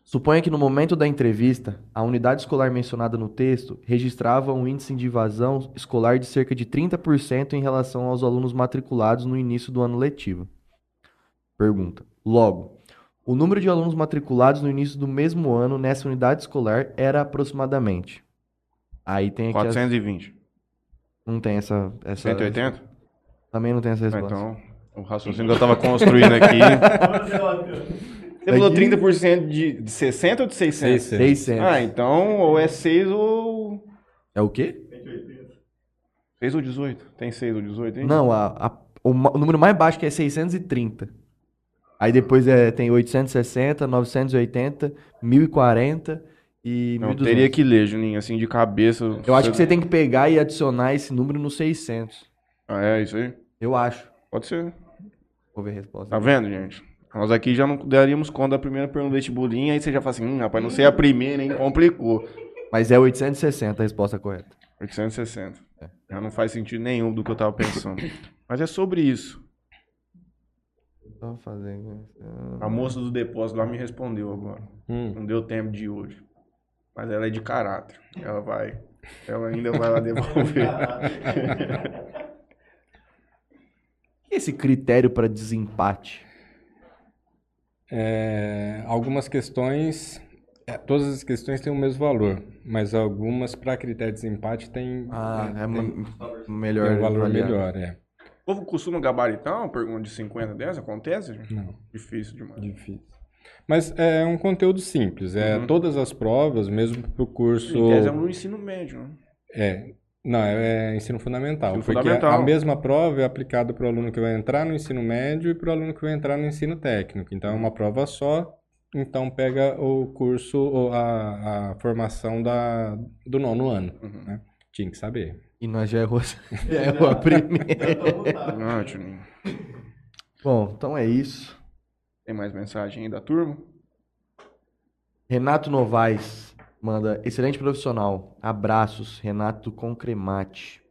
Suponha que no momento da entrevista, a unidade escolar mencionada no texto registrava um índice de evasão escolar de cerca de 30% em relação aos alunos matriculados no início do ano letivo. Pergunta. Logo, o número de alunos matriculados no início do mesmo ano nessa unidade escolar era aproximadamente. Aí tem aqui. as- 420. Não tem essa. essa 180? Também não tem essa Ah, resposta. então, o raciocínio que eu tava construindo aqui. <laughs> Você falou Aqui- 30% de, de 60 ou de 600? 600. 600. Ah, então ou é 6 ou. É o quê? 6 ou 18? Tem 6 ou 18 hein? Não, a, a- o, o número mais baixo que é 630. Aí depois é, tem 860, 980, 1040 e Não, 1200. teria que ler, Juninho, assim, de cabeça. Eu acho que você tem que pegar e adicionar esse número no 600. Ah, é isso aí? Eu acho. Pode ser. Vou ver a resposta. Tá vendo, gente? Nós aqui já não daríamos conta da primeira pergunta do vestibulinho, aí você já fala assim, hum, rapaz, não sei a primeira, hein? Complicou. Mas é 860 a resposta correta. 860. Já não faz sentido nenhum do que eu tava pensando. Mas é sobre isso. Tô fazendo. A moça do depósito lá me respondeu agora. Hum. Não deu tempo de hoje. Mas ela é de caráter. Ela vai. Ela ainda vai lá devolver. <laughs> E esse critério para desempate? É, algumas questões, é, todas as questões têm o mesmo valor, mas algumas para critério de desempate têm Ah, tem- é tem melhor. um valor avaliar. melhor, é. O povo costuma gabaritar uma pergunta de 50 dessa? Acontece? gente? Não, Difícil demais. difícil. Mas é um conteúdo simples, é Uhum. todas as provas, mesmo para o curso. Em tese é no ensino médio, né? É, não, é, é ensino fundamental. Ensino porque fundamental. a mesma prova é aplicada para o aluno que vai entrar no ensino médio e para o aluno que vai entrar no ensino técnico. Então é uma prova só, então pega o curso, ou a, a formação da, do nono ano. Uhum. Né? Tinha que saber. E nós já errou, <laughs> já errou a primeira. Juninho. Bom, então é isso. Tem mais mensagem aí da turma? Renato Novaes manda excelente profissional. Abraços, Renato Concremate.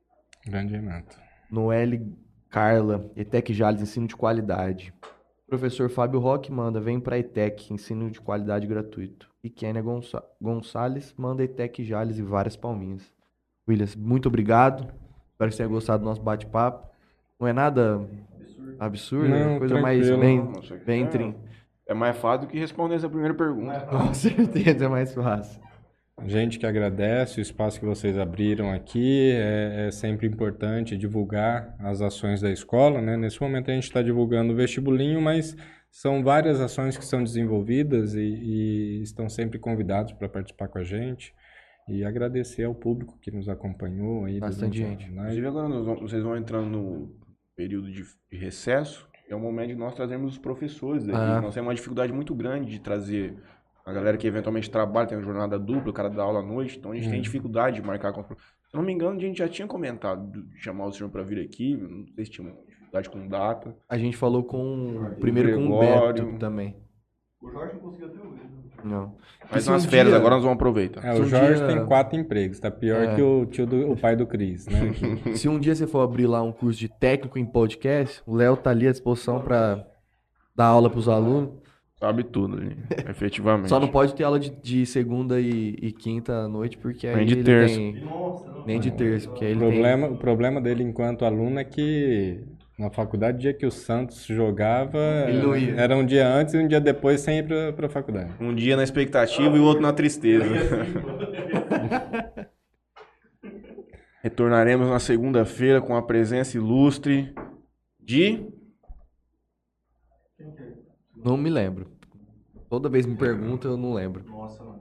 Grande Renato. Noelle Carla, ETEC Jales, ensino de qualidade. Professor Fábio Roque manda, vem para ETEC, ensino de qualidade gratuito. E Kênia Gonça- Gonçalves manda ETEC Jales e várias palminhas. Williams, muito obrigado. Espero que você tenha gostado do nosso bate-papo. Não é nada absurdo, é Não, coisa mais bem, bem é- trin- É mais fácil do que responder essa primeira pergunta. <laughs> Com certeza é mais fácil. Gente que agradece o espaço que vocês abriram aqui. É, é sempre importante divulgar as ações da escola, né? Nesse momento a gente está divulgando o vestibulinho, mas são várias ações que são desenvolvidas e, e estão sempre convidados para participar com a gente. E agradecer ao público que nos acompanhou aí Bastante gente. live. Inclusive, agora nós vamos- vocês vão entrando no período de, de recesso. É o momento de nós trazermos os professores daqui. Ah. Nós temos uma dificuldade muito grande de trazer a galera que eventualmente trabalha, tem uma jornada dupla, o cara dá aula à noite. Então a gente tem dificuldade de marcar com os professores. Se eu não me engano, a gente já tinha comentado de chamar o senhor para vir aqui. Não sei se tinha uma dificuldade com data. A gente falou com. Primeiro com o Gregório. Beto também. O Jorge não conseguiu até hoje. Não. Mas se nas um férias dia- agora nós vamos aproveitar. É, o um Jorge dia- tem quatro empregos, tá pior É. que o tio do, o pai do Cris, né? <laughs> Se um dia você for abrir lá um curso de técnico em podcast, o Léo tá ali à disposição para dar aula pros alunos. Sabe tudo ali, <laughs> efetivamente. Só não pode ter aula de, de segunda e, e quinta à noite, porque aí Nem de ele terça. tem. Nem de terça, porque aí O ele problema, o problema dele enquanto aluno é que na faculdade, o dia que o Santos jogava, era um dia antes e um dia depois sem ir pra, pra faculdade. Um dia na expectativa e o outro na tristeza. <laughs> Retornaremos na segunda-feira com a presença ilustre de. Não me lembro. Toda vez me pergunta, eu não lembro. Nossa, mano.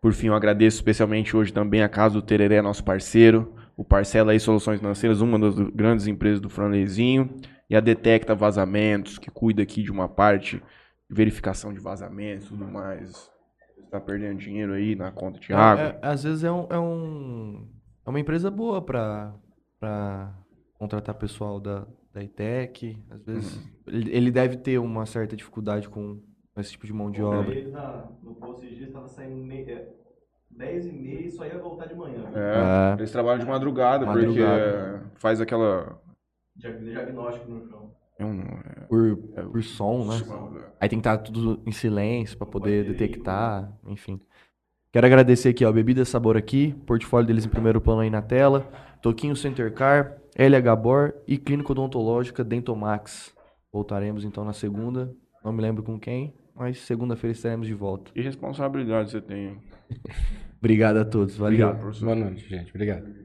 Por fim, eu agradeço especialmente hoje também a Casa do Tereré, nosso parceiro. O Parcela aí Soluções Financeiras, uma das grandes empresas do Franlezinho. E a Detecta Vazamentos, que cuida aqui de uma parte de verificação de vazamentos e tudo mais. Você está perdendo dinheiro aí na conta de É- água. é- às vezes é, um, é, um- é uma empresa boa para contratar pessoal da, da ITEC. Às vezes Uhum. ele, ele deve ter uma certa dificuldade com esse tipo de mão de obra. Ele na, no posto esses dias estava saindo é, 10 e meia e só ia voltar de manhã. É, É. eles trabalham de madrugada, Madrugada. porque faz aquela. Diag- Diagnóstico no chão. É um, é, Por, por som, né? é, Aí tem que estar tudo em silêncio para poder detectar, enfim. Quero agradecer aqui, ó, Bebida Sabor aqui, portfólio deles em primeiro plano aí na tela, Toquinho Center Car, LH Bor e Clínica Odontológica Dentomax. Voltaremos então na segunda, não me lembro com quem, mas segunda-feira estaremos de volta. Que responsabilidade você tem. <laughs> Obrigado a todos, valeu. Obrigado, professor. Boa noite, gente. Obrigado.